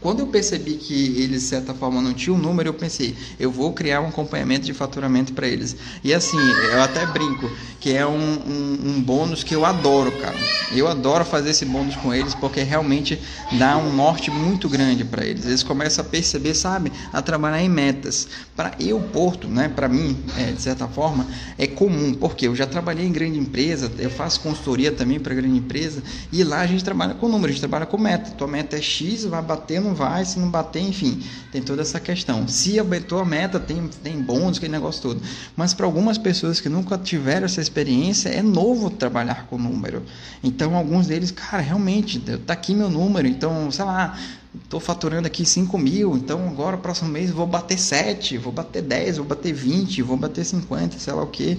Quando eu percebi que eles, de certa forma, não tinham número, eu pensei, eu vou criar um acompanhamento de faturamento para eles. E assim, eu até brinco que é um, um, um, bônus que eu adoro, cara. Eu adoro fazer esse bônus com eles porque realmente dá um norte muito grande para eles. Eles começam a perceber, sabe, a trabalhar em metas. Para eu, Porto, né, para mim, é, de certa forma, é comum, porque eu já trabalhei em grande empresa, eu faço consultoria também para grande empresa, e lá a gente trabalha com números, a gente trabalha com meta. Tua meta é X, vai bater não vai, se não bater, enfim, tem toda essa questão. Se aumentou a meta, tem, tem bônus, aquele negócio todo. Mas para algumas pessoas que nunca tiveram essa experiência, é novo trabalhar com número. Então, alguns deles, cara, realmente, tá aqui meu número, então, sei lá, estou faturando aqui 5 mil, então agora próximo mês vou bater 7, vou bater 10, vou bater 20, vou bater 50, sei lá o que.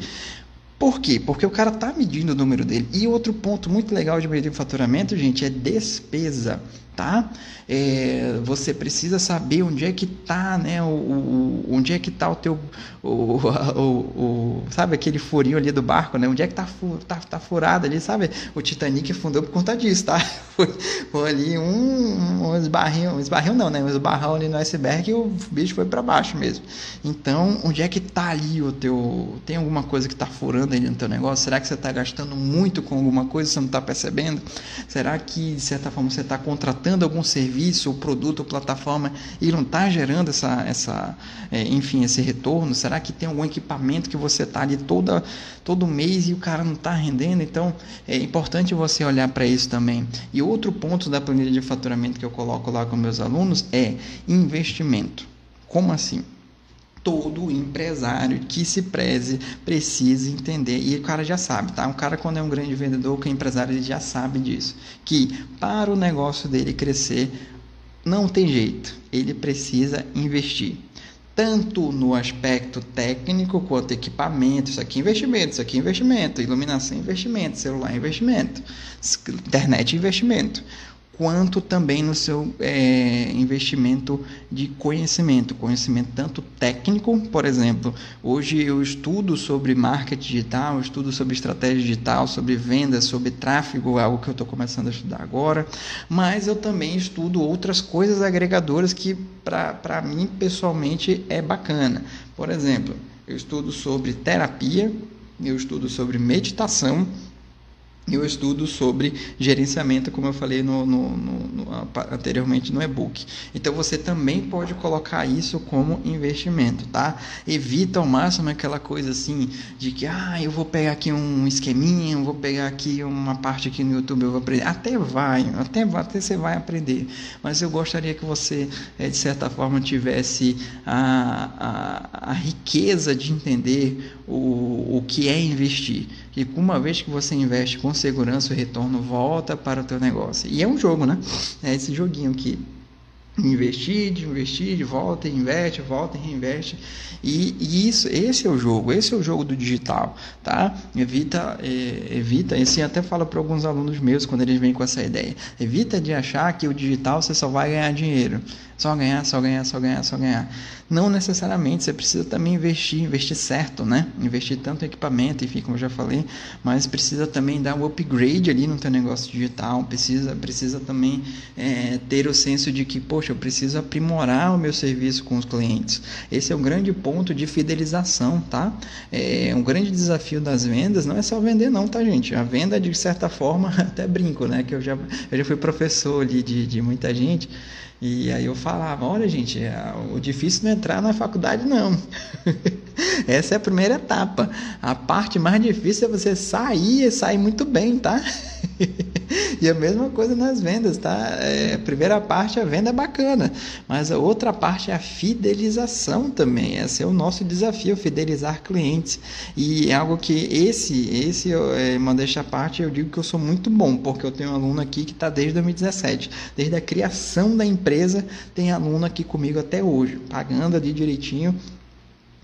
Por quê? Porque o cara está medindo o número dele. E outro ponto muito legal de medir o faturamento, gente, é despesa tá? É, você precisa saber onde é que tá, né? O, o onde é que tá o teu, o, o, o, sabe aquele furinho ali do barco, né? Onde é que tá, tá, tá furado ali, sabe? O Titanic fundou por conta disso, tá? Foi, foi ali um, um esbarrinho, um esbarrinho não, né? Um esbarrão ali no iceberg e o bicho foi para baixo mesmo. Então, onde é que tá ali o teu, tem alguma coisa que tá furando ali no teu negócio? Será que você tá gastando muito com alguma coisa você não tá percebendo? Será que de certa forma você tá contratando contratando algum serviço, ou produto, ou plataforma e não está gerando essa, essa é, enfim, esse retorno? Será que tem algum equipamento que você está ali toda, todo mês e o cara não está rendendo? Então é importante você olhar para isso também. E outro ponto da planilha de faturamento que eu coloco lá com meus alunos é investimento. Como assim? Todo empresário que se preze precisa entender. E o cara já sabe, tá? Um cara quando é um grande vendedor, que é empresário, ele já sabe disso, que para o negócio dele crescer não tem jeito, ele precisa investir. Tanto no aspecto técnico quanto equipamento, isso aqui é investimento, isso aqui é investimento, iluminação é investimento, celular é investimento, internet é investimento quanto também no seu é, investimento de conhecimento, conhecimento tanto técnico, por exemplo, hoje eu estudo sobre marketing digital, estudo sobre estratégia digital, sobre vendas, sobre tráfego, algo que eu estou começando a estudar agora, mas eu também estudo outras coisas agregadoras que para mim pessoalmente é bacana. Por exemplo, eu estudo sobre terapia, eu estudo sobre meditação, eu estudo sobre gerenciamento, como eu falei no, no, no, anteriormente no e-book. Então você também pode colocar isso como investimento, tá? Evita ao máximo aquela coisa assim de que ah, eu vou pegar aqui um esqueminha, eu vou pegar aqui uma parte aqui no YouTube, eu vou aprender. Até vai, até, até você vai aprender. Mas eu gostaria que você, eh, de certa forma, tivesse a, a, a riqueza de entender o, o que é investir. E uma vez que você investe com segurança, o retorno volta para o teu negócio. E é um jogo, né? É esse joguinho que investir, investir, volta, investe, volta e reinveste. E, e, isso, esse é o jogo, esse é o jogo do digital, tá? Evita, é, evita, e assim até falo para alguns alunos meus quando eles vêm com essa ideia, evita de achar que o digital você só vai ganhar dinheiro. Só ganhar, só ganhar, só ganhar, só ganhar. Não necessariamente, você precisa também investir, investir certo, né? Investir tanto em equipamento, enfim, como eu já falei, mas precisa também dar um upgrade ali no teu negócio digital, precisa, precisa também é, ter o senso de que, poxa, eu preciso aprimorar o meu serviço com os clientes. Esse é um grande ponto de fidelização, tá? É um grande desafio das vendas, não é só vender não, tá, gente? A venda, de certa forma, até brinco, né? Que eu já, eu já fui professor ali de, de muita gente, e aí eu falava, olha gente, é, o difícil não é entrar na faculdade não. Essa é a primeira etapa. A parte mais difícil é você sair e sair muito bem, tá? e a mesma coisa nas vendas, tá? É, a primeira parte, a venda é bacana, mas a outra parte é a fidelização também. Esse é o nosso desafio, fidelizar clientes. E é algo que esse, esse é, modéstia à parte, eu digo que eu sou muito bom, porque eu tenho um aluno aqui que está desde 2017, desde a criação da empresa, tem aluno aqui comigo até hoje, pagando ali direitinho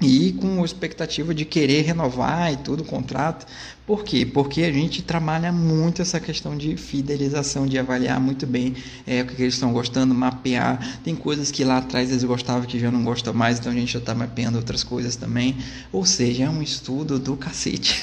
e com expectativa de querer renovar e tudo o contrato, Por quê? Porque a gente trabalha muito essa questão de fidelização, de avaliar muito bem é, o que eles estão gostando, mapear. Tem coisas que lá atrás eles gostavam que já não gostam mais, então a gente já está mapeando outras coisas também. Ou seja, é um estudo do cacete.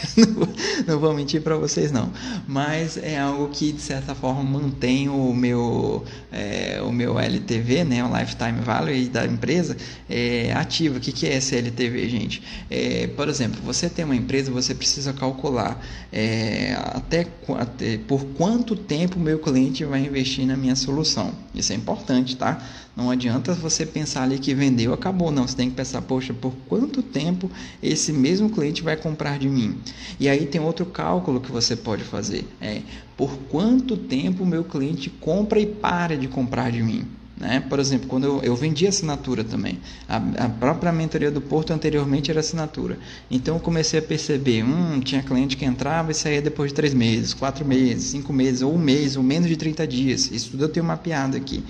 não, vou mentir para vocês não. Mas é algo que de certa forma mantém o meu, é, o meu LTV, né, o Lifetime Value da empresa, é, ativo. O que, que é esse LTV, gente? É, por exemplo, você tem uma empresa, você precisa calcular é, até, até por quanto tempo meu cliente vai investir na minha solução. Isso é importante, tá? Não adianta você pensar ali que vendeu, acabou. Não, você tem que pensar, poxa, por quanto tempo esse mesmo cliente vai comprar de mim? E aí tem outro cálculo que você pode fazer. É por quanto tempo meu cliente compra e para de comprar de mim? Né? Por exemplo, quando eu, eu vendi assinatura também, a, a, própria mentoria do Porto anteriormente era assinatura. Então eu comecei a perceber, hum, tinha cliente que entrava e saía depois de três meses, quatro meses, cinco meses, ou um mês, ou menos de 30 dias. Isso tudo eu tenho mapeado aqui.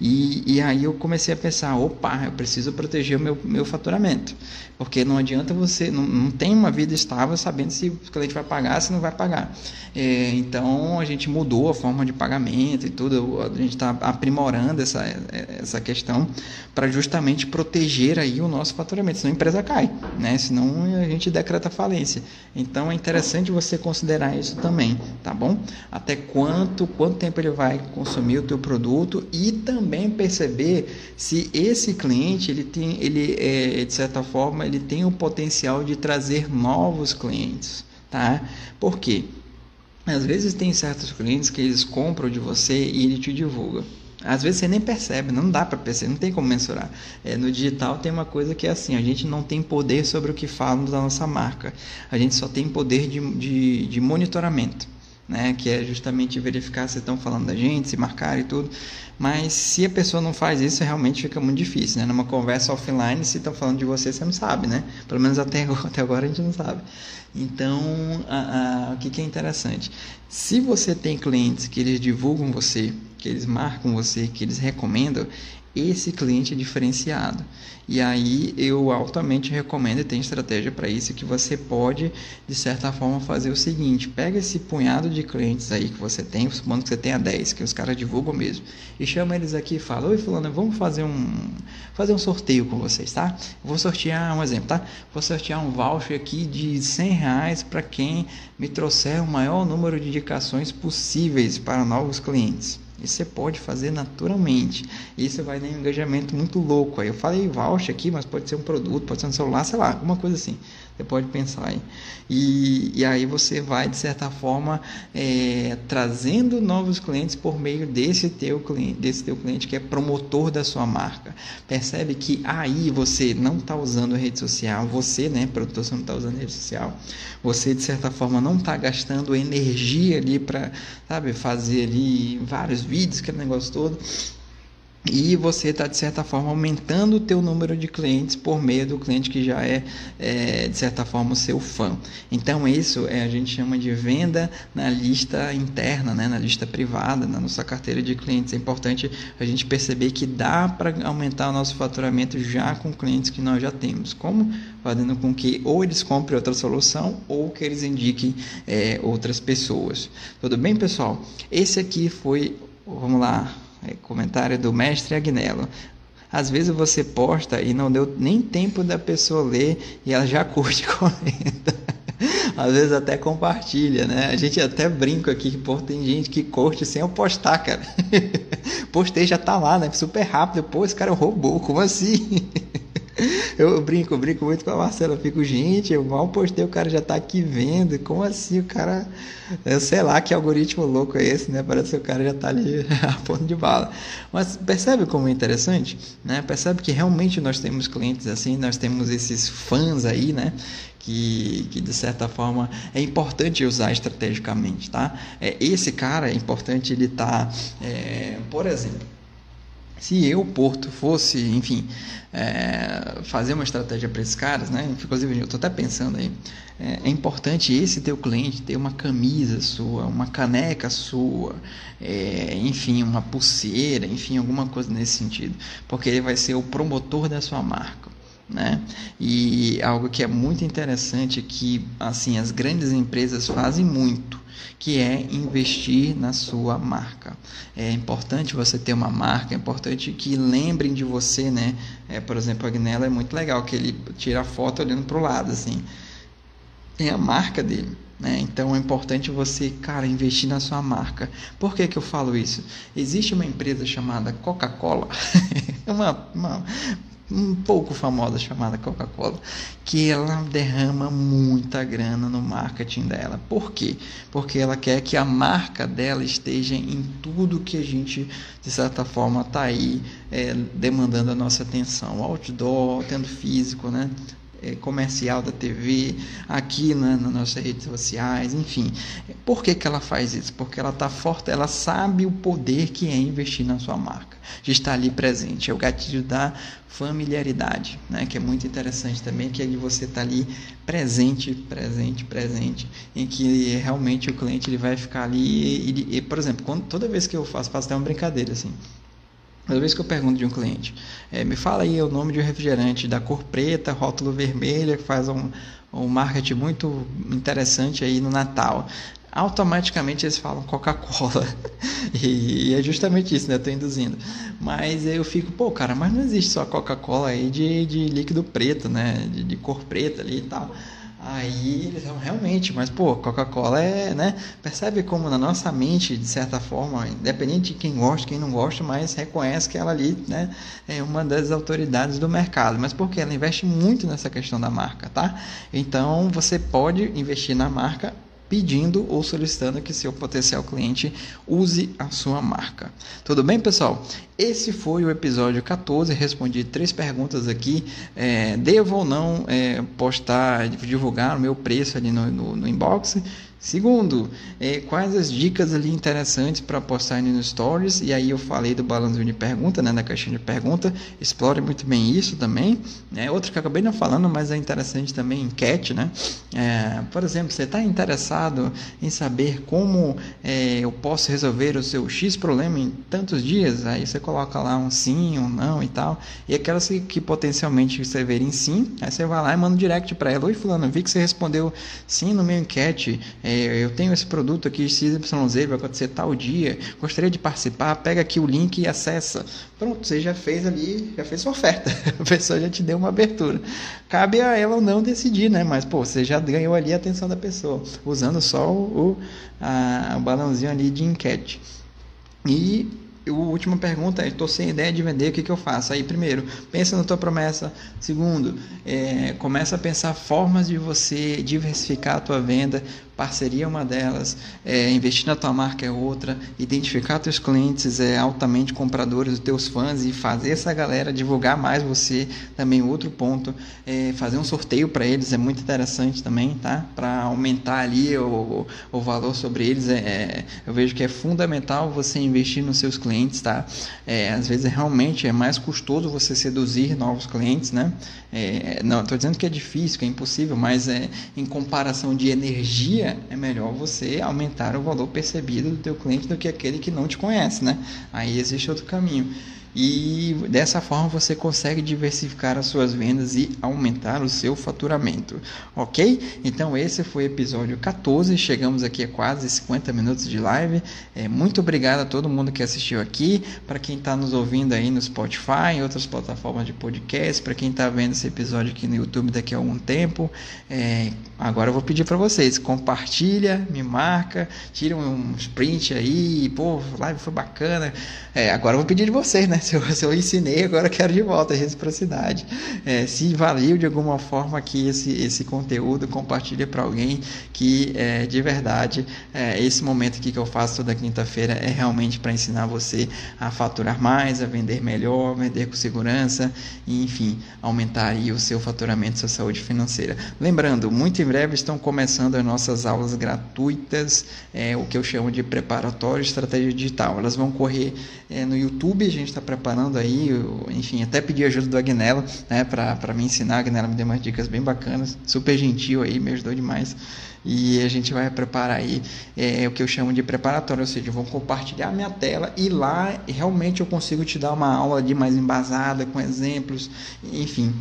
E, e aí eu comecei a pensar, opa, eu preciso proteger o meu, meu faturamento. Porque não adianta você, não, não tem uma vida estável sabendo se o cliente vai pagar, se não vai pagar. É, então a gente mudou a forma de pagamento e tudo, a gente está aprimorando essa, essa questão para justamente proteger aí o nosso faturamento, senão a empresa cai, né? senão a gente decreta falência. Então é interessante você considerar isso também, tá bom? Até quanto, quanto tempo ele vai consumir o teu produto e também perceber se esse cliente ele tem, ele é, de certa forma ele tem o potencial de trazer novos clientes, tá? Por quê? Às vezes tem certos clientes que eles compram de você e ele te divulga. Às vezes você nem percebe, não dá para perceber, não tem como mensurar. É, no digital tem uma coisa que é assim: a gente não tem poder sobre o que falam da nossa marca, a gente só tem poder de, de, de monitoramento né? Que é justamente verificar se estão falando da gente, se marcar e tudo. Mas se a pessoa não faz isso, realmente fica muito difícil, né? Numa conversa offline, se estão falando de você, você não sabe, né? Pelo menos até, até agora a gente não sabe. Então, a, a, o que, que é interessante? Se você tem clientes que eles divulgam você, que eles marcam você, que eles recomendam, esse cliente é diferenciado. E aí eu altamente recomendo e tem estratégia para isso que você pode de certa forma fazer o seguinte, pega esse punhado de clientes aí que você tem, supondo que você tenha 10, que os caras divulgam mesmo, e chama eles aqui e fala: "Oi fulano, vamos fazer um fazer um sorteio com vocês, tá? Vou sortear um exemplo, tá? Vou sortear um voucher aqui de 100 reais para quem me trouxer o maior número de indicações possíveis para novos clientes. Isso você pode fazer naturalmente. Isso vai dar um engajamento muito louco. Aí eu falei voucher aqui, mas pode ser um produto, pode ser um celular, sei lá, alguma coisa assim. Você pode pensar aí. E, e aí você vai, de certa forma, é, trazendo novos clientes por meio desse teu cliente, desse teu cliente que é promotor da sua marca. Percebe que aí você não está usando a rede social, você, né, produtor, você não está usando a rede social. Você, de certa forma, não está gastando energia ali para, sabe, fazer ali vários vídeos, aquele negócio todo e você está de certa forma aumentando o teu número de clientes por meio do cliente que já é, é, de certa forma o seu fã. Então isso é, a gente chama de venda na lista interna, né, na lista privada, na nossa carteira de clientes. É importante a gente perceber que dá para aumentar o nosso faturamento já com clientes que nós já temos. Como fazendo com que ou eles comprem outra solução ou que eles indiquem é, outras pessoas. Tudo bem, pessoal? Esse aqui foi, vamos lá é, comentário do mestre Agnello. Às vezes você posta e não deu nem tempo da pessoa ler e ela já curte e comenta. Às vezes até compartilha, né? A gente até brinca aqui que tem gente que curte sem eu postar, cara. Postei já tá lá, né? Super rápido. Pô, esse cara roubou, como assim? Eu brinco, brinco muito com a Marcela. Fico, gente, eu mal postei, o cara já tá aqui vendo. Como assim? O cara. Eu sei lá que algoritmo louco é esse, né? Parece que o cara já tá ali a ponto de bala. Mas percebe como é interessante? Né? Percebe que realmente nós temos clientes assim, nós temos esses fãs aí, né? Que, que, de certa forma é importante usar estrategicamente, tá? É, esse cara é importante ele tá, é, por exemplo, se eu, Porto, fosse, enfim, é, fazer uma estratégia para esses caras, né? Inclusive, eu estou até pensando aí, é, é, importante esse teu cliente ter uma camisa sua, uma caneca sua, é, enfim, uma pulseira, enfim, alguma coisa nesse sentido, porque ele vai ser o promotor da sua marca. né? E algo que é muito interessante que assim as grandes empresas fazem muito, que é investir na sua marca. É importante você ter uma marca, é importante que lembrem de você, né? É, por exemplo, a Agnella é muito legal que ele tira a foto olhando para o lado, assim. Tem a marca dele. Né? Então é importante você, cara, investir na sua marca. Por que, que eu falo isso? Existe uma empresa chamada Coca-Cola, uma, uma, um pouco famosa chamada Coca-Cola, que ela derrama muita grana no marketing dela. Por quê? Porque ela quer que a marca dela esteja em tudo que a gente, de certa forma, está aí é, demandando a nossa atenção. Outdoor, tendo físico, né? É, comercial da TV, aqui na, nas nossas redes sociais, enfim. Por que, que ela faz isso? Porque ela está forte, ela sabe o poder que é investir na sua marca, de estar ali presente. É o gatilho da familiaridade, né? que é muito interessante também, que é de você estar tá ali presente, presente, presente, em que realmente o cliente ele vai ficar ali, e, e por exemplo, quando, toda vez que eu faço, faço até uma brincadeira assim, Toda vez que eu pergunto de um cliente, é, me fala aí o nome de um refrigerante da cor preta, rótulo vermelho, que faz um, um marketing muito interessante aí no Natal. Automaticamente eles falam Coca-Cola. e, e, é justamente isso, né? Eu tô induzindo. Mas eu fico, pô, cara, mas não existe só Coca-Cola aí de, de líquido preto, né? De, de cor preta ali e tal. Aí eles falam, realmente, mas pô, Coca-Cola é, né? Percebe como na nossa mente, de certa forma, independente de quem gosta, quem não gosta, mas reconhece que ela ali, né, é uma das autoridades do mercado. Mas porque ela investe muito nessa questão da marca, tá? Então você pode investir na marca pedindo ou solicitando que seu potencial cliente use a sua marca. Tudo bem, pessoal? Esse foi o episódio 14. Respondi três perguntas aqui. É, devo ou não é, postar, divulgar o meu preço ali no, no, no inbox? Segundo, é, quais as dicas ali interessantes para postar no Stories? E aí eu falei do balãozinho de pergunta, né, da caixinha de pergunta. Explore muito bem isso também. Né? Outra que eu acabei não falando, mas é interessante também, enquete, né? É, por exemplo, você está interessado em saber como é, eu posso resolver o seu X problema em tantos dias? Aí você coloca lá um sim, um não e tal. E aquelas que, que potencialmente você ver em sim, aí você vai lá e manda um direct para ela. Oi, fulano, vi que você respondeu sim no meu enquete é, eu tenho esse produto aqui, XYZ, vai acontecer tal dia, gostaria de participar, pega aqui o link e acessa. Pronto, você já fez ali, já fez sua oferta, a pessoa já te deu uma abertura. Cabe a ela ou não decidir, né? Mas, pô, você já ganhou ali a atenção da pessoa, usando só o, a, o balãozinho ali de enquete. E a última pergunta é: estou sem ideia de vender, o que, que eu faço? Aí, primeiro, pensa na tua promessa. Segundo, é, começa a pensar formas de você diversificar a tua venda parceria é uma delas, é, investir na tua marca é outra, identificar teus clientes é altamente compradores, os teus fãs e fazer essa galera divulgar mais você também outro ponto, é, fazer um sorteio para eles é muito interessante também, tá? Para aumentar ali o, o valor sobre eles, é, é, eu vejo que é fundamental você investir nos seus clientes, tá? É, às vezes realmente é mais custoso você seduzir novos clientes, né? É, não, estou dizendo que é difícil, que é impossível, mas é, em comparação de energia é melhor você aumentar o valor percebido do teu cliente do que aquele que não te conhece, né? Aí existe outro caminho e dessa forma você consegue diversificar as suas vendas e aumentar o seu faturamento, ok? Então esse foi o episódio 14, chegamos aqui a quase 50 minutos de live. É, muito obrigado a todo mundo que assistiu aqui, para quem está nos ouvindo aí no Spotify, em outras plataformas de podcast, para quem está vendo esse episódio aqui no YouTube daqui a algum tempo. É, agora eu vou pedir para vocês, compartilha, me marca, tira um sprint aí, pô, live foi bacana. É, agora eu vou pedir de vocês, né? Se eu, se eu ensinei, agora eu quero de volta a reciprocidade. É, se valeu de alguma forma aqui esse, esse conteúdo, compartilha para alguém que é, de verdade é, esse momento aqui que eu faço toda quinta-feira é realmente para ensinar você a faturar mais, a vender melhor, vender com segurança e, enfim, aumentar aí o seu faturamento, sua saúde financeira. Lembrando, muito em breve estão começando as nossas aulas gratuitas, é, o que eu chamo de preparatório estratégia digital. Elas vão correr é, no YouTube, a gente está preparando aí, eu, enfim, até pedi ajuda do Agnello, né, para me ensinar. A Agnello me deu umas dicas bem bacanas, super gentil aí, me ajudou demais. E a gente vai preparar aí é, o que eu chamo de preparatório, ou seja, vou compartilhar minha tela e lá realmente eu consigo te dar uma aula de mais embasada, com exemplos, enfim,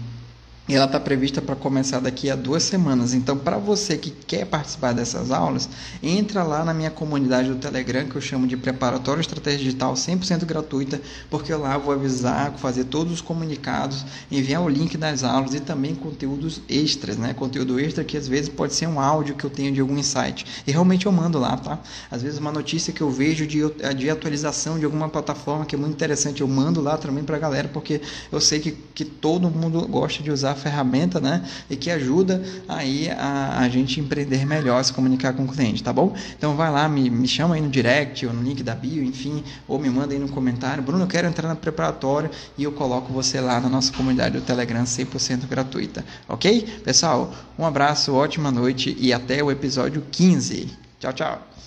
e ela está prevista para começar daqui a duas semanas. Então, para você que quer participar dessas aulas, entra lá na minha comunidade do Telegram, que eu chamo de Preparatório Estratégia Digital 100% gratuita, porque lá eu vou avisar, fazer todos os comunicados, enviar o link das aulas e também conteúdos extras, né? Conteúdo extra que às vezes pode ser um áudio que eu tenho de algum insight. E realmente eu mando lá, tá? Às vezes uma notícia que eu vejo de, de atualização de alguma plataforma que é muito interessante, eu mando lá também para a galera, porque eu sei que, que todo mundo gosta de usar ferramenta, né? E que ajuda aí a, a gente empreender melhor, se comunicar com o cliente, tá bom? Então vai lá, me, me chama aí no direct ou no link da bio, enfim, ou me manda aí no comentário. Bruno, eu quero entrar na preparatória e eu coloco você lá na nossa comunidade do Telegram 100% gratuita, ok? Pessoal, um abraço, ótima noite e até o episódio 15. Tchau, tchau.